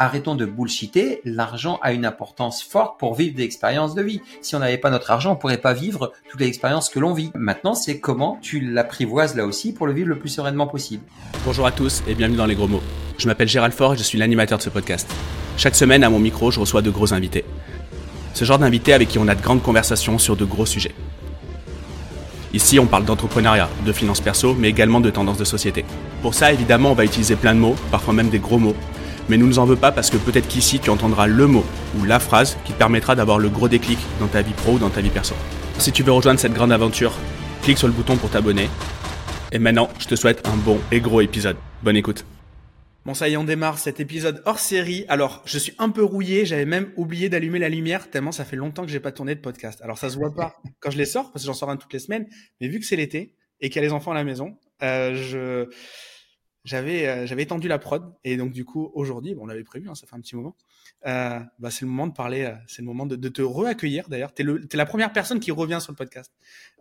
arrêtons de bullshiter, l'argent a une importance forte pour vivre des expériences de vie. Si on n'avait pas notre argent, on pourrait pas vivre toutes les expériences que l'on vit. Maintenant, c'est comment tu l'apprivoises là aussi pour le vivre le plus sereinement possible. Bonjour à tous et bienvenue dans Les Gros Mots. Je m'appelle Gérald Fort et je suis l'animateur de ce podcast. Chaque semaine, à mon micro, je reçois de gros invités. Ce genre d'invités avec qui on a de grandes conversations sur de gros sujets. Ici, on parle d'entrepreneuriat, de finances perso, mais également de tendances de société. Pour ça, évidemment, on va utiliser plein de mots, parfois même des gros mots, mais nous ne nous en veux pas parce que peut-être qu'ici tu entendras le mot ou la phrase qui te permettra d'avoir le gros déclic dans ta vie pro ou dans ta vie perso. Si tu veux rejoindre cette grande aventure, clique sur le bouton pour t'abonner. Et maintenant, je te souhaite un bon et gros épisode. Bonne écoute. Bon, ça y est, on démarre cet épisode hors série. Alors, je suis un peu rouillé. J'avais même oublié d'allumer la lumière tellement ça fait longtemps que j'ai pas tourné de podcast. Alors, ça se voit pas quand je les sors parce que j'en sors un toutes les semaines. Mais vu que c'est l'été et qu'il y a les enfants à la maison, euh, je, j'avais euh, j'avais étendu la prod. Et donc du coup aujourd'hui bon, on l'avait prévu hein, ça fait un petit moment euh, bah, c'est le moment de parler euh, c'est le moment de, de te reaccueillir d'ailleurs. T'es le es la première personne qui revient sur le podcast.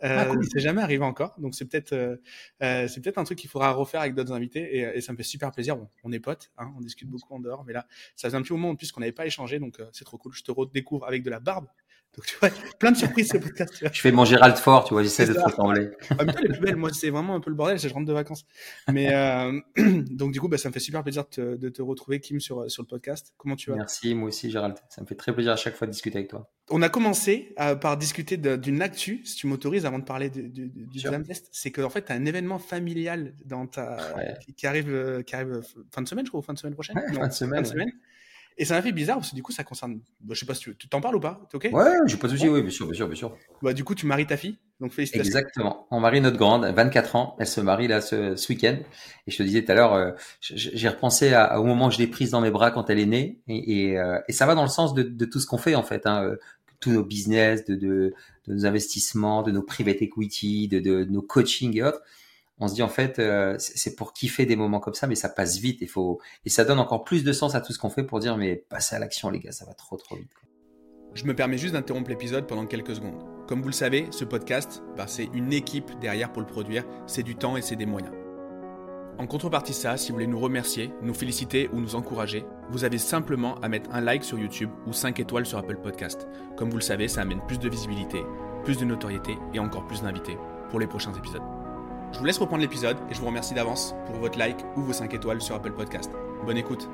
Euh, ah, cool. c'est jamais arrivé encore. Donc c'est peut-être euh, euh, c'est peut-être un truc qu'il faudra refaire avec d'autres invités et, et, ça me fait super plaisir. Bon on est potes hein, on discute beaucoup en dehors mais là ça fait un petit moment en plus qu'on n'avait pas échangé donc c'est trop cool. Je te redécouvre avec de la barbe donc, tu vois, plein de surprises ce podcast. Je fais mon Gérald Fort, tu vois, j'essaie de te ressembler. En même temps, les plus belles, moi, c'est vraiment un peu le bordel, je rentre de vacances. Mais euh, donc, du coup, bah, ça me fait super plaisir de te, de te, retrouver, Kim, sur, sur le podcast. Comment tu vas? Merci, moi aussi, Gérald. Ça me fait très plaisir à chaque fois de discuter avec toi. On a commencé à, par discuter d'une actu, si tu m'autorises, avant de parler de, de, du sure. test. C'est qu'en fait, tu as un événement familial dans ta, ouais. qui, arrive, qui arrive fin de semaine, je crois, ou fin de semaine prochaine? Ouais, non, fin de semaine. Fin de semaine. Ouais. Et ça m'a fait bizarre parce que du coup, ça concerne. Bah, je sais pas si tu t'en parles ou pas. T'es ok? Ouais, j'ai pas de souci. Oui, bien sûr, bien sûr, bien sûr. Bah, du coup, tu maries ta fille. Donc félicitations. Exactement. On marie notre grande, 24 ans. Elle se marie là ce, ce week-end. Et je te disais tout à l'heure, euh, j'ai repensé à, au moment où je l'ai prise dans mes bras quand elle est née. Et, et, euh, et ça va dans le sens de, de, tout ce qu'on fait en fait. Hein, euh, tous nos business, de, de, de, nos investissements, de nos private equity, de, de, de nos coaching et autres on se dit en fait euh, c'est pour kiffer des moments comme ça mais ça passe vite. Et faut et ça donne encore plus de sens à tout ce qu'on fait pour dire mais passez à l'action les gars ça va trop trop vite. Je me permets juste d'interrompre l'épisode pendant quelques secondes. Comme vous le savez ce podcast bah, c'est une équipe derrière pour le produire. C'est du temps et c'est des moyens. En contrepartie ça si vous voulez nous remercier nous féliciter ou nous encourager vous avez simplement à mettre un like sur YouTube ou 5 étoiles sur Apple Podcast. Comme vous le savez ça amène plus de visibilité plus de notoriété et encore plus d'invités pour les prochains épisodes je vous laisse reprendre l'épisode et je vous remercie d'avance pour votre like ou vos 5 étoiles sur Apple Podcast. Bonne écoute.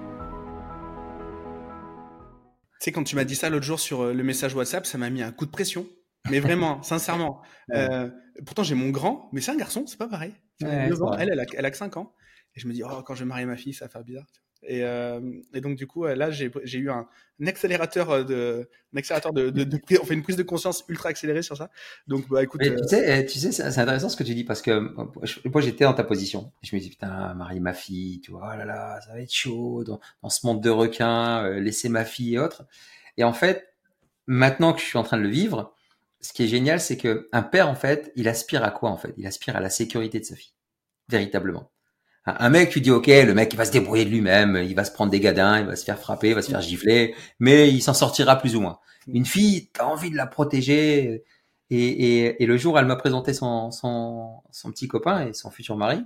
Tu sais, quand tu m'as dit ça l'autre jour sur euh, le message WhatsApp, ça m'a mis un coup de pression. Mais vraiment, sincèrement. Euh, pourtant, j'ai mon grand, mais c'est un garçon, c'est pas pareil. Ouais, ans. Elle, elle a, elle a que 5 ans. Et je me dis, oh, quand je vais marier ma fille, ça va faire bizarre. Et, euh, et, donc du coup là j'ai eu un, un, accélérateur euh, de un accélérateur de, de, de, on fait une prise de conscience ultra accélérée sur ça. Donc bah écoute Mais, tu sais tu sais c'est intéressant ce que tu dis parce que moi j'étais dans ta position. Je me dis putain marier ma fille tu vois oh là là ça va être chaud dans, dans ce monde de requins euh, laisser ma fille et autres. Et en fait maintenant que je suis en train de le vivre ce qui est génial c'est que un père en fait il aspire à quoi en fait? Il aspire à la sécurité de sa fille véritablement un mec, tu dis ok, le mec il va se débrouiller de lui-même, il va se prendre des gadins, il va se faire frapper, il va se faire gifler, mais il s'en sortira plus ou moins. Une fille, t'as envie de la protéger. Et, et, et le jour, elle m'a présenté son, son, son, petit copain et son futur mari.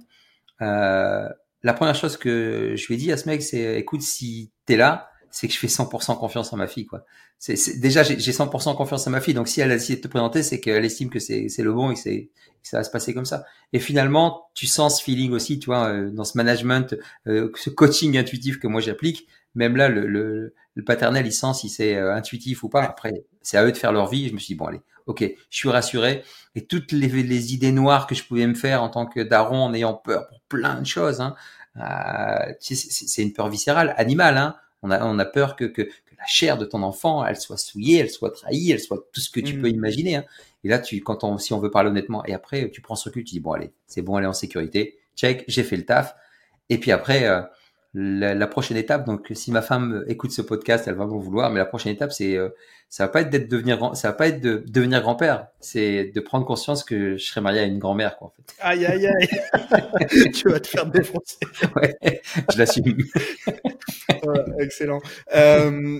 Euh, la première chose que je lui ai dit à ce mec, c'est écoute, si t'es là, c'est que je fais 100% confiance en ma fille, quoi. C'est, déjà, j'ai 100% confiance en ma fille. Donc, si elle a essayé de te présenter, c'est qu'elle estime que c'est, c'est le bon et que, que ça va se passer comme ça. Et finalement, tu sens ce feeling aussi, tu vois, euh, dans ce management, euh, ce coaching intuitif que moi j'applique. Même là, le, le, le, paternel, il sent si c'est euh, intuitif ou pas. Après, c'est à eux de faire leur vie. je me suis dit, bon, allez, ok, je suis rassuré. Et toutes les, les idées noires que je pouvais me faire en tant que daron, en ayant peur pour plein de choses, hein, euh, c'est une peur viscérale, animale, hein on a, on a peur que, que, que, la chair de ton enfant, elle soit souillée, elle soit trahie, elle soit tout ce que tu mmh. peux imaginer. Hein. Et là, tu, quand on, si on veut parler honnêtement, et après, tu prends ce recul, tu dis bon allez, c'est bon, elle est en sécurité, check, j'ai fait le taf. Et puis après, euh, la, la, prochaine étape, donc si ma femme écoute ce podcast, elle va m'en vouloir, mais la prochaine étape, c'est euh, ça va pas être d'être devenir, ça va pas être de devenir grand-père, c'est de prendre conscience que je serai marié à une grand-mère, quoi, en fait. Aïe aïe aïe, tu vas te faire défoncer. ouais, je l'assume. excellent. Euh...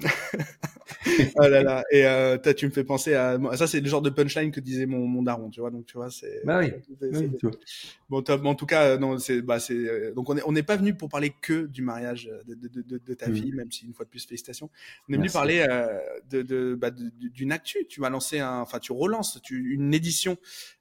oh là là. Et euh, tu me fais penser à ça, c'est le genre de punchline que disait mon, mon daron, tu vois. Donc tu vois, c'est. Bah oui. bon, top. En tout cas, non, c'est bah c'est euh, donc on est on n'est pas venu pour parler que du mariage de, de, de, de ta mm. fille, même si une fois de plus félicitations. On est venu parler euh, de bah, d'une actu. Tu vas lancer un, enfin tu relances tu, une édition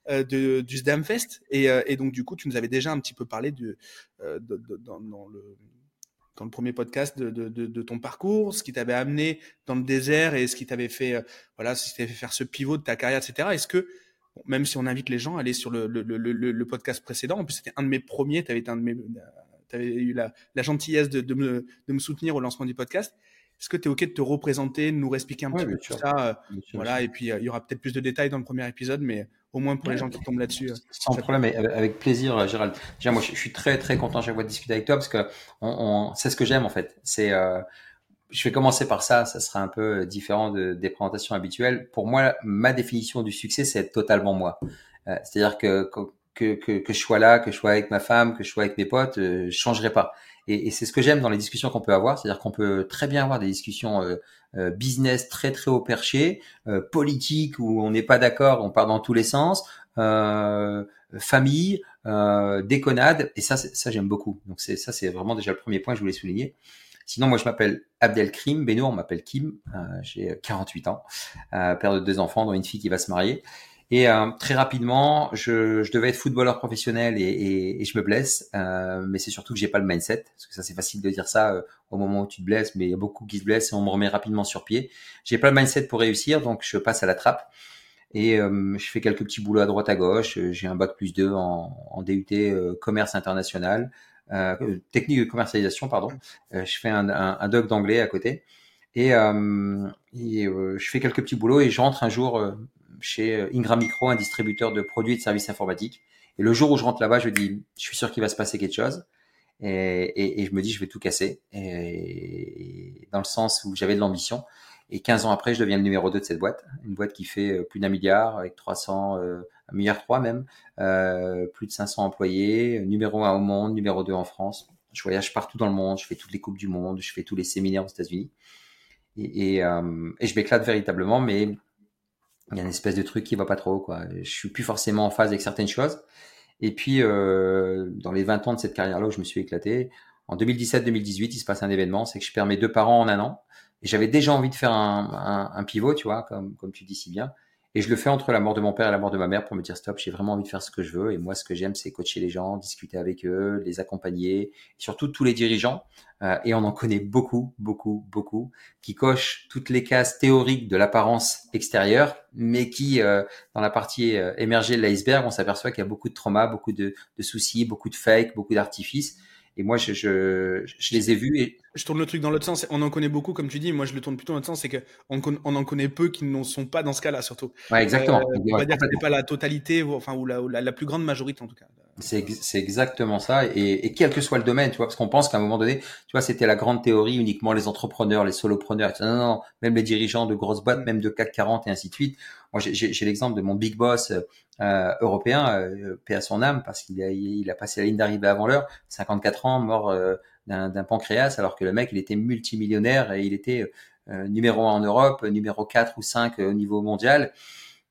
euh, de du Sdamfest et euh, et donc du coup tu nous avais déjà un petit peu parlé de, euh, dans, le premier podcast de, ton parcours, ce qui t'avait amené dans le désert et ce qui t'avait fait, voilà, ce qui t'avait fait faire ce pivot de ta carrière, etc. Est-ce que, même si on invite les gens à aller sur le, podcast précédent, en plus c'était un de mes premiers, mes, avais eu la, gentillesse de me soutenir au lancement du podcast. Est-ce que tu es OK de te représenter, de nous expliquer un petit peu tout ça euh, Voilà, et puis euh, il y aura peut-être plus de détails dans le premier épisode, mais au moins pour les gens qui tombent là-dessus. Euh, Sans problème, avec plaisir, Gérald. Déjà, moi, je suis très, très content chaque fois de discuter avec toi parce que on, on c'est ce que j'aime en fait. C'est, euh, je vais commencer par ça. Ça sera un peu différent de, des présentations habituelles. Pour moi, ma définition du succès, c'est totalement moi. Euh, c'est-à-dire que, que, que, que, je sois là, que je sois avec ma femme, que je sois avec mes potes, euh, je changerai pas. Et, et c'est ce que j'aime dans les discussions qu'on peut avoir, c'est-à-dire qu'on peut très bien avoir des discussions euh, euh, business très très haut perché, euh, politique où on n'est pas d'accord, on part dans tous les sens, euh, famille, déconnade, et ça ça j'aime beaucoup. Donc c'est ça c'est vraiment déjà le premier point que je voulais souligner. Sinon, moi, je m'appelle Abdelkrim Benoît, on m'appelle Kim. j'ai 48 ans, père de deux enfants, dont une fille qui va se marier. Et euh, très rapidement, je, je, devais être footballeur professionnel et, et, et je me blesse, euh, mais c'est surtout que j'ai pas le mindset, parce que ça c'est facile de dire ça euh, au moment où tu te blesses, mais il y a beaucoup qui se blessent et on me remet rapidement sur pied. J'ai pas le mindset pour réussir, donc je passe à la trappe et euh, je fais quelques petits boulots à droite à gauche. J'ai un bac plus 2 en, en DUT commerce international, technique de commercialisation, pardon. je fais un, un, un doc d'anglais à côté. Et, et je fais quelques petits boulots et je rentre un jour chez euh, Ingram Micro, un distributeur de produits et de services informatiques. Et le jour où je rentre là-bas, je dis, je suis sûr qu'il va se passer quelque chose. Et, je me dis, je vais tout casser. Et, dans le sens où j'avais de l'ambition. Et 15 ans après, je deviens le numéro 2 de cette boîte. Une boîte qui fait euh, plus d'un milliard, avec 300, euh, un milliard 3 même, euh, plus de 500 employés, numéro 1 au monde, numéro 2 en France. Je voyage partout dans le monde, je fais toutes les coupes du monde, je fais tous les séminaires aux États-Unis. Et, et je m'éclate véritablement, mais il y a une espèce de truc qui va pas trop quoi. Je suis plus forcément en phase avec certaines choses. Et puis euh, dans les 20 ans de cette carrière-là où je me suis éclaté, en 2017-2018, il se passe un événement, c'est que je perds mes deux parents en un an. Et j'avais déjà envie de faire un, un, un, pivot, tu vois, comme, comme tu dis si bien. Et je le fais entre la mort de mon père et la mort de ma mère pour me dire stop, j'ai vraiment envie de faire ce que je veux. Et moi, ce que j'aime, c'est coacher les gens, discuter avec eux, les accompagner, surtout tous les dirigeants. Euh, et on en connaît beaucoup, beaucoup, beaucoup, qui cochent toutes les cases théoriques de l'apparence extérieure, mais qui, euh, dans la partie euh, émergée de l'iceberg, on s'aperçoit qu'il y a beaucoup de traumas, beaucoup de, de soucis, beaucoup de fake, beaucoup d'artifices. Et moi, je, je, je, les ai vus. Et... Je tourne le truc dans l'autre sens. On en connaît beaucoup, comme tu dis. Moi, je le tourne plutôt dans l'autre sens. C'est qu'on on en connaît peu qui ne sont pas dans ce cas-là, surtout. Ouais, exactement. Euh, on va dire que n'est pas la totalité, enfin, ou la, ou la, la, plus grande majorité, en tout cas. C'est exactement ça. Et, et, quel que soit le domaine, tu vois, parce qu'on pense qu'à un moment donné, tu vois, c'était la grande théorie, uniquement les entrepreneurs, les solopreneurs. Non, non, non, même les dirigeants de grosses boîtes, même de CAC 40 et ainsi de suite. Moi, j'ai l'exemple de mon big boss euh, européen, euh, paix à son âme, parce qu'il a, il a passé la ligne d'arrivée avant l'heure, 54 ans, mort euh, d'un pancréas, alors que le mec, il était multimillionnaire et il était euh, numéro 1 en Europe, numéro 4 ou 5 au niveau mondial.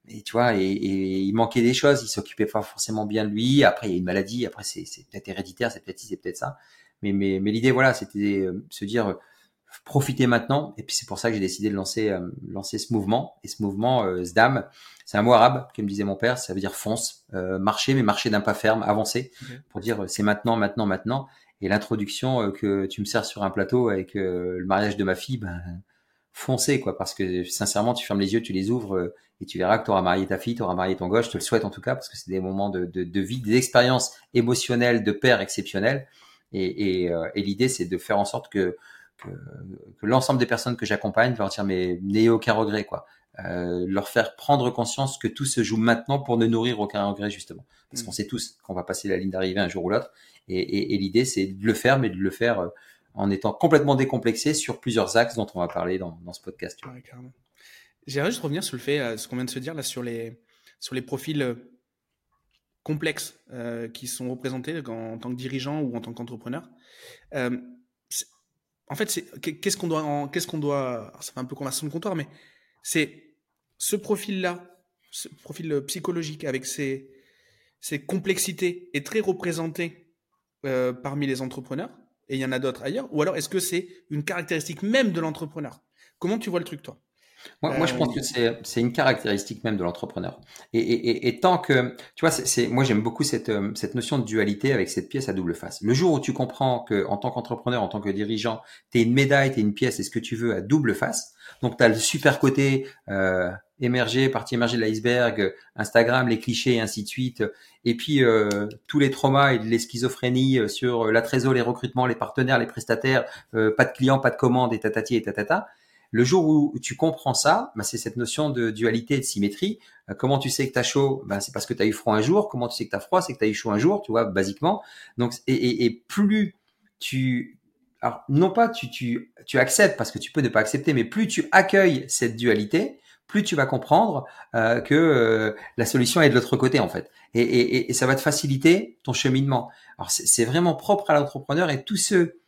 Et tu vois, et, et il manquait des choses, il s'occupait pas forcément bien de lui. Après, il y a une maladie, après c'est peut-être héréditaire, c'est peut-être ci, c'est peut-être ça. Mais, mais, mais l'idée, voilà, c'était se dire profiter maintenant. Et puis c'est pour ça que j'ai décidé de lancer, euh, lancer ce mouvement. Et ce mouvement, euh, Zdam, c'est un mot arabe, comme disait mon père, ça veut dire fonce, euh, marcher, mais marcher d'un pas ferme, avancer, pour dire c'est maintenant, maintenant, maintenant. Et l'introduction que tu me sers sur un plateau avec le mariage de ma fille, ben, foncer, quoi, parce que sincèrement, tu fermes les yeux, tu les ouvres et tu verras que tu auras marié ta fille, tu auras marié ton gosse, je te le souhaite en tout cas, parce que c'est des moments de, de, de vie, des expériences émotionnelles de père exceptionnelles. Et, et, et l'idée, c'est de faire en sorte que que, que l'ensemble des personnes que j'accompagne leur dire mais n'ayez aucun regret quoi. Euh, leur faire prendre conscience que tout se joue maintenant pour ne nourrir aucun regret justement. Parce mm. qu'on sait tous qu'on va passer la ligne d'arrivée un jour ou l'autre. Et, l'idée c'est de le faire, mais de le faire euh, en étant complètement décomplexé sur plusieurs axes dont on va parler dans, dans ce podcast. Ouais, J'aimerais juste revenir sur le fait, euh, ce qu'on vient de se dire là, sur les, sur les profils euh, complexes euh, qui sont représentés en, tant que dirigeant ou en tant qu'entrepreneur. En fait, qu'est-ce qu'on doit, qu'est-ce doit, ça fait un peu conversation de comptoir, mais c'est ce profil-là, ce profil psychologique avec ses, ses complexités est très représenté parmi les entrepreneurs et il y en a d'autres ailleurs Ou alors est-ce que c'est une caractéristique même de l'entrepreneur? Comment tu vois le truc, toi? Moi, moi, je pense euh, que c'est une caractéristique même de l'entrepreneur. Et, et, et, tant que, tu vois, c'est moi j'aime beaucoup cette, euh, cette notion de dualité avec cette pièce à double face. Le jour où tu comprends que en tant qu'entrepreneur, en tant que dirigeant, tu es une médaille, tu es une pièce, est ce que tu veux à double face. Donc tu as le super côté euh, émergé, partie émergée de l'iceberg, Instagram, les clichés et ainsi de suite. Et puis euh, tous les traumas et les schizophrénies euh, sur la trésor, les recrutements, les partenaires, les prestataires, euh, pas de clients, pas de commandes et tatati et tatata. Le jour où tu comprends ça, bah, c'est cette notion de dualité et de symétrie. comment tu sais que tu as chaud? Ben, C'est parce que tu as eu froid un jour. Comment tu sais que tu as froid? C'est que tu as eu chaud un jour, tu vois, basiquement. Donc, et, et, et plus tu... Alors, non pas tu, tu, tu acceptes, parce que tu peux ne pas accepter, mais plus tu accueilles cette dualité, plus tu vas comprendre euh, que euh, la solution est de l'autre côté en fait. Et, et, et, ça va te faciliter ton cheminement. Alors c'est vraiment propre à l'entrepreneur et tous ceux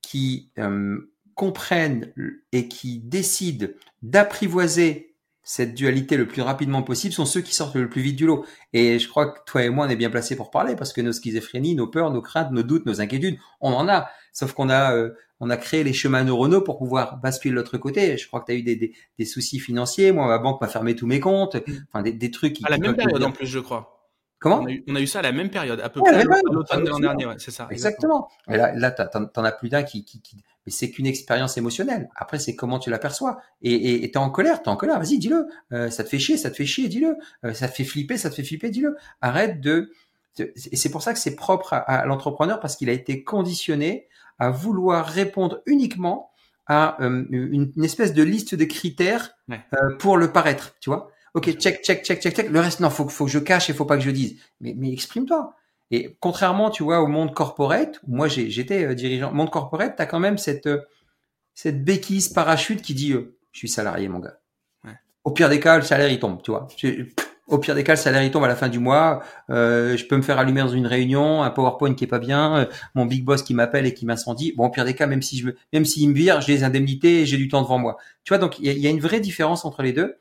qui euh, comprennent et qui décident d'apprivoiser cette dualité le plus rapidement possible sont ceux qui sortent le plus vite du lot. Et je crois que toi et moi, on est bien placés pour parler parce que nos schizophrénies, nos peurs, nos craintes, nos doutes, nos inquiétudes, on en a. Sauf qu'on a, euh, on a créé les chemins neuronaux pour pouvoir basculer de l'autre côté. Je crois que tu as eu des, des, des, soucis financiers. Moi, ma banque m'a fermé tous mes comptes. Enfin, des, des trucs qui. À la même période, en plus, je crois. Comment? On a, eu, on a, eu, ça à la même période, à peu près à l'automne de l'an dernier, ouais, c'est ça. Exactement. exactement. Et là, là t'en as plus d'un qui, qui, qui, mais c'est qu'une expérience émotionnelle. Après, c'est comment tu l'aperçois. Et t'es en colère, t'es en colère. Vas-y, dis-le. Euh, ça te fait chier, ça te fait chier, dis-le. Euh, ça te fait flipper, ça te fait flipper, dis-le. Arrête de. Et c'est pour ça que c'est propre à, à l'entrepreneur parce qu'il a été conditionné à vouloir répondre uniquement à euh, une, une, espèce de liste de critères ouais. Euh, pour le paraître. Tu vois Ok, check, check, check, check, check. Le reste, non, faut, faut que je cache et faut pas que je dise. Mais, mais exprime-toi. Et contrairement, tu vois, au monde corporate, moi j'étais euh, dirigeant, monde corporate, tu as quand même cette, euh, cette béquise parachute qui dit euh, je suis salarié, mon gars. Ouais. Au pire des cas, le salaire il tombe, tu vois. Au pire des cas, le salaire il tombe à la fin du mois. Euh, je peux me faire allumer dans une réunion, un PowerPoint qui est pas bien, mon big boss qui m'appelle et qui m'incendie. Bon, au pire des cas, même si je, même s'il me vire, j'ai des indemnités, et j'ai du temps devant moi. Tu vois, donc il y, y a, une vraie différence entre les deux,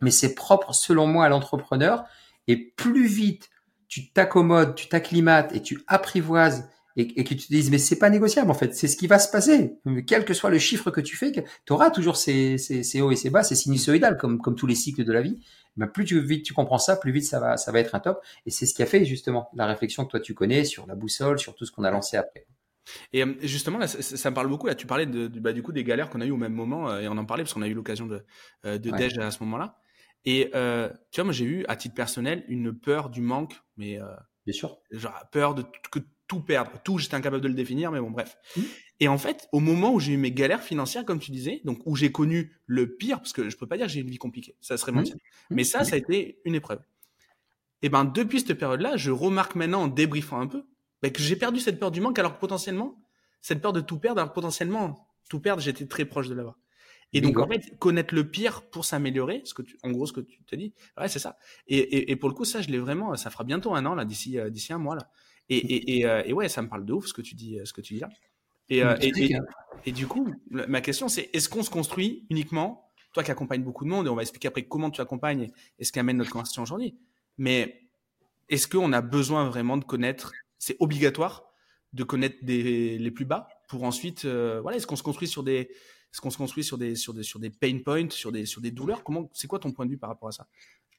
mais c'est propre selon moi à l'entrepreneur. Et plus vite tu t'accommodes, tu t'acclimates et tu apprivoises et, et, que tu te dises mais c'est pas négociable en fait, c'est ce qui va se passer. Quel que soit le chiffre que tu fais, tu auras toujours ces, ces, ces, hauts et ces bas, c'est sinusoïdal comme, comme tous les cycles de la vie. Mais plus tu, vite tu comprends ça, plus vite ça va, ça va être un top. Et c'est ce qui a fait justement la réflexion que toi tu connais sur la boussole, sur tout ce qu'on a lancé après. Et euh, justement, là, ça, ça, me parle beaucoup. Là, tu parlais de, bah, du coup des galères qu'on a eu au même moment, euh, et on en parlait parce qu'on a eu l'occasion de, euh, de ouais. déj à ce moment-là. Et euh, tu vois, moi j'ai eu à titre personnel une peur du manque, mais euh, bien sûr, genre peur de que tout perdre, tout, j'étais incapable de le définir, mais bon bref. Mmh. Et en fait, au moment où j'ai eu mes galères financières, comme tu disais, donc où j'ai connu le pire, parce que je peux pas dire que j'ai une vie compliquée, ça serait mentir, mmh. mais ça, ça a été une épreuve. Et ben depuis cette période-là, je remarque maintenant en débriefant un peu, ben, que j'ai perdu cette peur du manque, alors que potentiellement, cette peur de tout perdre, alors potentiellement tout perdre, j'étais très proche de l'avoir. Et donc, en fait, connaître le pire pour s'améliorer, ce que tu, en gros, ce que tu te dis, ouais, c'est ça. Et, et, et, pour le coup, ça, je l'ai vraiment, ça fera bientôt un an, là, d'ici, euh, d'ici un mois, là. Et, euh, et, ouais, ça me parle de ouf, ce que tu dis, ce que tu dis là. Et, euh, et, et, du coup, ma question, c'est, est-ce qu'on se construit uniquement, toi qui accompagnes beaucoup de monde, et on va expliquer après comment tu accompagnes et ce qui amène notre conversation aujourd'hui. Mais est-ce qu'on a besoin vraiment de connaître, c'est obligatoire de connaître des, les plus bas pour ensuite, euh, voilà, est-ce qu'on se construit sur des, est-ce qu'on se construit sur des, sur des, sur des pain points, sur des, sur des douleurs? Comment, c'est quoi ton point de vue par rapport à ça?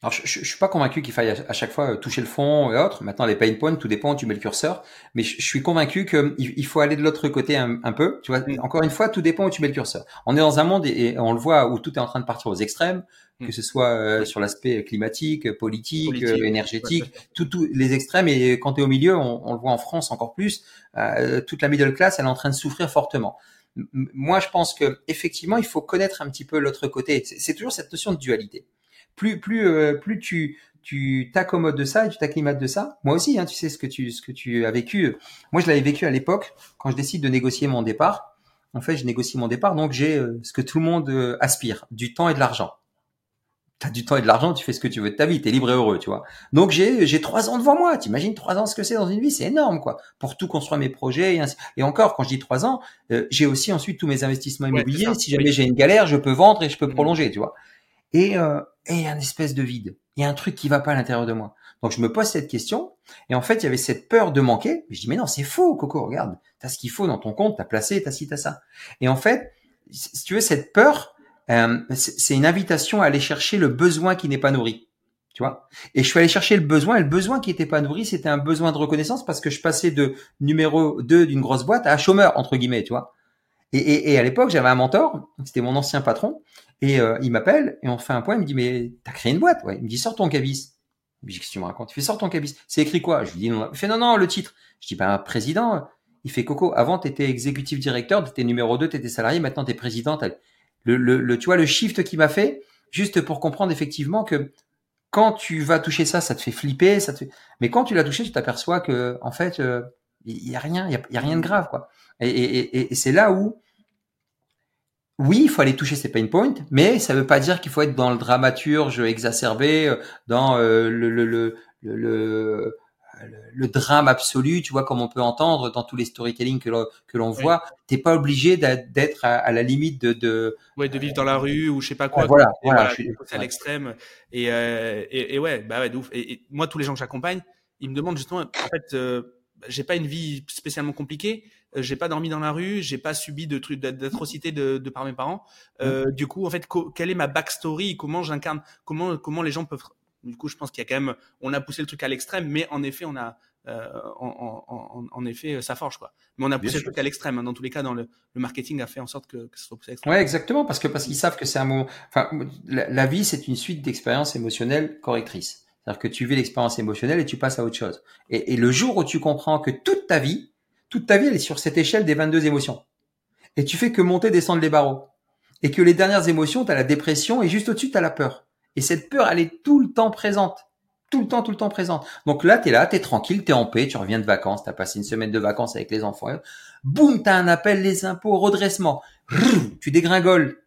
Alors, je, je, je, suis pas convaincu qu'il faille à, chaque fois toucher le fond et autres. Maintenant, les pain points, tout dépend où tu mets le curseur. Mais je, je suis convaincu qu'il il faut aller de l'autre côté un, un, peu. Tu vois, mm. encore une fois, tout dépend où tu mets le curseur. On est dans un monde et, et on le voit où tout est en train de partir aux extrêmes, mm. que ce soit euh, sur l'aspect climatique, politique, politique euh, énergétique, ouais, tous tout, les extrêmes. Et quand tu es au milieu, on, on, le voit en France encore plus, euh, toute la middle class, elle est en train de souffrir fortement moi, je pense que effectivement, il faut connaître un petit peu l'autre côté. C'est toujours cette notion de dualité. Plus, plus, euh, plus tu tu t'accommodes de ça et tu t'acclimates de ça. Moi aussi, hein, tu sais ce que tu ce que tu as vécu. Moi, je l'avais vécu à l'époque quand je décide de négocier mon départ. En fait, je négocie mon départ, donc j'ai euh, ce que tout le monde euh, aspire du temps et de l'argent. T'as du temps et de l'argent, tu fais ce que tu veux de ta vie, t'es libre et heureux, tu vois. Donc j'ai j'ai trois ans devant moi. T'imagines trois ans ce que c'est dans une vie, c'est énorme quoi. Pour tout construire mes projets et, ainsi. et encore quand je dis trois ans, euh, j'ai aussi ensuite tous mes investissements immobiliers. si jamais j'ai une galère, je peux vendre et je peux mmh. prolonger, tu vois. Et euh, et il y a une espèce de vide. Il y a un truc qui va pas à l'intérieur de moi. Donc je me pose cette question et en fait il y avait cette peur de manquer. Je dis mais non c'est faux Coco, regarde, t'as ce qu'il faut dans ton compte, t'as placé, t'as ci, t'as ça. Et en fait si tu veux cette peur euh, c'est une invitation à aller chercher le besoin qui n'est pas nourri. Tu vois Et je suis allé chercher le besoin, et le besoin qui n'était pas nourri, c'était un besoin de reconnaissance parce que je passais de numéro 2 d'une grosse boîte à chômeur, entre guillemets, tu vois. Et, et, et à l'époque, j'avais un mentor, c'était mon ancien patron, et euh, il m'appelle, et on fait un point, il me dit, mais t'as créé une boîte, ouais. Il me dit, sors ton cabis. Je dis, qu'est-ce que tu me racontes? Il fait, sors ton cabis. C'est écrit quoi? Je lui dis, non. Non, non, le titre. Je dis, ben, président. Il fait, Coco, avant, t'étais exécutif directeur, t'étais numéro 2, t'étais salarié, maintenant t'es président le, le, tu vois, le shift qui m'a fait, juste pour comprendre effectivement que quand tu vas toucher ça, ça te fait flipper, ça te mais quand tu l'as touché, tu t'aperçois que en fait, il euh, y a rien, il y a, rien de grave quoi. Et, et, c'est là où, oui, il faut aller toucher ces pain points, mais ça veut pas dire qu'il faut être dans le dramaturge exacerbé, euh, dans euh, le, le, le, le le, drame absolu, tu vois, comme on peut entendre dans tous les storytelling que l'on, que l'on voit. T'es pas obligé d'être à, la limite de, de, ouais, de vivre dans la rue ou je sais pas quoi. voilà, voilà, à l'extrême. Et, euh, et, et, ouais, bah ouais, ouf. Et, moi, tous les gens que j'accompagne, ils me demandent justement, en fait, euh, j'ai pas une vie spécialement compliquée. Euh, j'ai pas dormi dans la rue, j'ai pas subi de trucs d'atrocités de, de par mes parents. Euh. Du coup, en fait, quelle est ma backstory? Comment j'incarne? Comment comment les gens peuvent du coup, je pense qu'il y a quand même, on a poussé le truc à l'extrême, mais en effet, on a, euh, en, effet, ça forge quoi. Mais on a poussé le truc à l'extrême. Hein. Dans tous les cas, dans le, marketing a fait en sorte que, que ce soit poussé à l'extrême. Ouais, exactement, parce que parce qu'ils savent que c'est un moment. Enfin, la, vie, c'est une suite d'expériences émotionnelles correctrices. C'est-à-dire que tu vis l'expérience émotionnelle et tu passes à autre chose. Et, et, le jour où tu comprends que toute ta vie, toute ta vie, elle est sur cette échelle des 22 émotions. Et tu fais que monter, descendre les barreaux. Et que les dernières émotions, tu as la dépression et juste au-dessus, tu as la peur. Et cette peur, elle est tout le temps présente. Tout le temps, tout le temps présente. Donc là, tu es là, tu es tranquille, tu es en paix, tu reviens de vacances, tu as passé une semaine de vacances avec les enfants. Boum, tu as un appel, les impôts, redressement. Tu dégringoles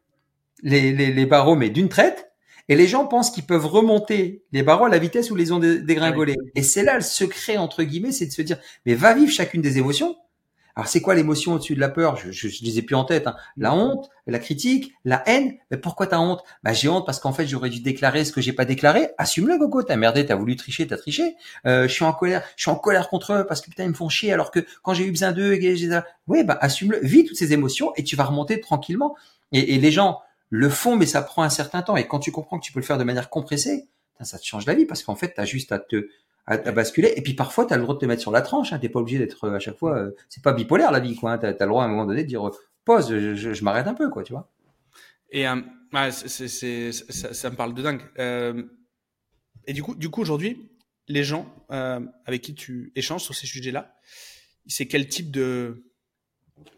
les, les, les barreaux, mais d'une traite. Et les gens pensent qu'ils peuvent remonter les barreaux à la vitesse où les ont dégringolés. Et c'est là le secret, entre guillemets, c'est de se dire, mais va vivre chacune des émotions alors c'est quoi l'émotion au-dessus de la peur? Je, je, je, les ai plus en tête. Hein. La honte, la critique, la haine. Mais pourquoi t'as honte? Bah j'ai honte parce qu'en fait j'aurais dû déclarer ce que j'ai pas déclaré. Assume-le, Coco. T'as merdé, t'as voulu tricher, t'as triché. Euh, je suis en colère, je suis en colère contre eux parce que putain ils me font chier alors que quand j'ai eu besoin d'eux, oui bah assume-le, vis toutes ces émotions et tu vas remonter tranquillement. Et, et, les gens le font, mais ça prend un certain temps. Et quand tu comprends que tu peux le faire de manière compressée, ça te change la vie parce qu'en fait t'as juste à te à, basculer. Et puis parfois, tu as le droit de te mettre sur la tranche. Hein. T'es pas obligé d'être euh, à chaque fois. Euh, c'est pas bipolaire la vie, quoi. Hein. T'as as le droit à un moment donné de dire pause, je, je, m'arrête un peu, quoi. Tu vois. Et euh, ça, ça, me parle de dingue. Euh, et du coup, du coup, aujourd'hui, les gens euh, avec qui tu échanges sur ces sujets-là, c'est quel type de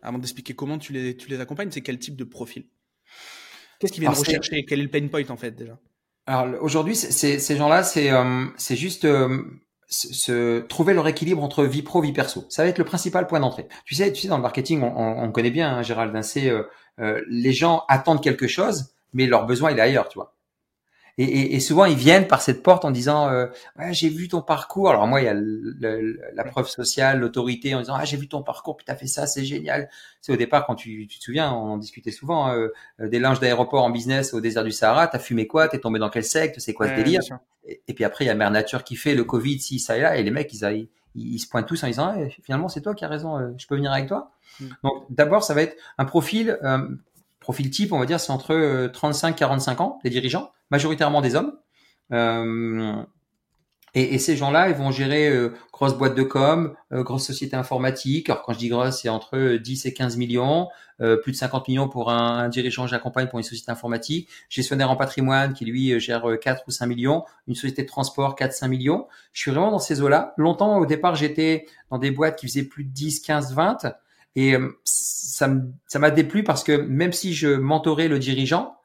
avant d'expliquer comment tu les, tu les accompagnes, c'est quel type de profil? Qu'est-ce qu'ils viennent rechercher? Quel est le pain point en fait déjà? Alors aujourd'hui, ces gens-là, c'est euh, juste euh, se, trouver leur équilibre entre vie pro vie perso. Ça va être le principal point d'entrée. Tu sais, tu sais dans le marketing, on, on, connaît bien hein, Gérald Vincé. Euh, les gens attendent quelque chose, mais leur besoin est ailleurs, tu vois. Et, et, et, souvent, ils viennent par cette porte en disant euh, ouais, j'ai vu ton parcours. Alors moi, il y a la preuve sociale, l'autorité en disant ah j'ai vu ton parcours, puis t'as fait ça, c'est génial. C'est au départ quand tu, tu, te souviens, on en discutait souvent hein, euh, des linges d'aéroport en business au désert du Sahara. T'as fumé quoi T'es tombé dans quel secte C'est quoi ce délire et, puis après, il y a Mère Nature qui fait le Covid, si ça et là, et les mecs ils, ils, se pointent tous en disant finalement c'est toi qui as raison, euh, je peux venir avec toi? Mm. Donc d'abord, ça va être un profil profil type, on va dire, c'est entre 35 45 ans, les dirigeants majoritairement des hommes. Euh, et, et, ces gens-là, ils vont gérer euh, grosse de com, euh, grosse société informatique. Alors quand je dis grosse, c'est entre 10 et 15 millions, euh, plus de 50 millions pour un, un dirigeant que j'accompagne pour une société informatique, gestionnaire en patrimoine qui lui gère 4 ou 5 millions, une société de transport 4-5 millions. Je suis vraiment dans ces eaux-là. Longtemps, au départ, j'étais dans des boîtes qui faisaient plus de 10, 15, 20. Et ça m'a déplu parce que même si je mentorais le dirigeant,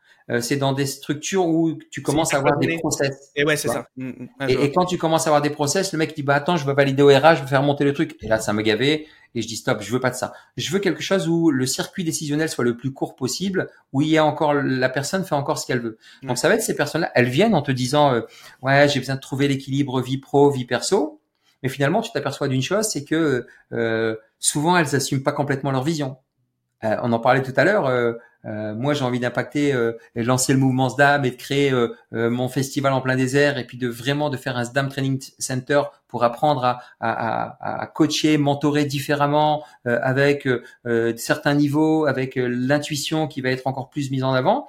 c'est dans des structures où tu commences à avoir des process. Et ouais, c'est ça. Mm, mm. et, quand tu commences à avoir des process, le mec dit bah attends, je veux valider au RH, je veux faire monter le truc. Et là, ça me gavait. Et je dis stop, je veux pas de ça. Je veux quelque chose où le circuit décisionnel soit le plus court possible, où il y a encore la personne fait encore ce qu'elle veut. Donc ça va être ces personnes-là, elles viennent en te disant euh, ouais j'ai besoin de trouver l'équilibre vie pro vie perso, mais finalement tu t'aperçois d'une chose, c'est que euh, souvent elles assument pas complètement leur vision. Euh, on en parlait tout à l'heure. Euh, euh, moi, j'ai envie d'impacter, et de lancer le mouvement SDAM et de créer mon festival en plein désert, et puis de vraiment de faire un SDAM Training Center pour apprendre à, à, à coacher, mentorer différemment, avec certains niveaux, avec l'intuition qui va être encore plus mise en avant.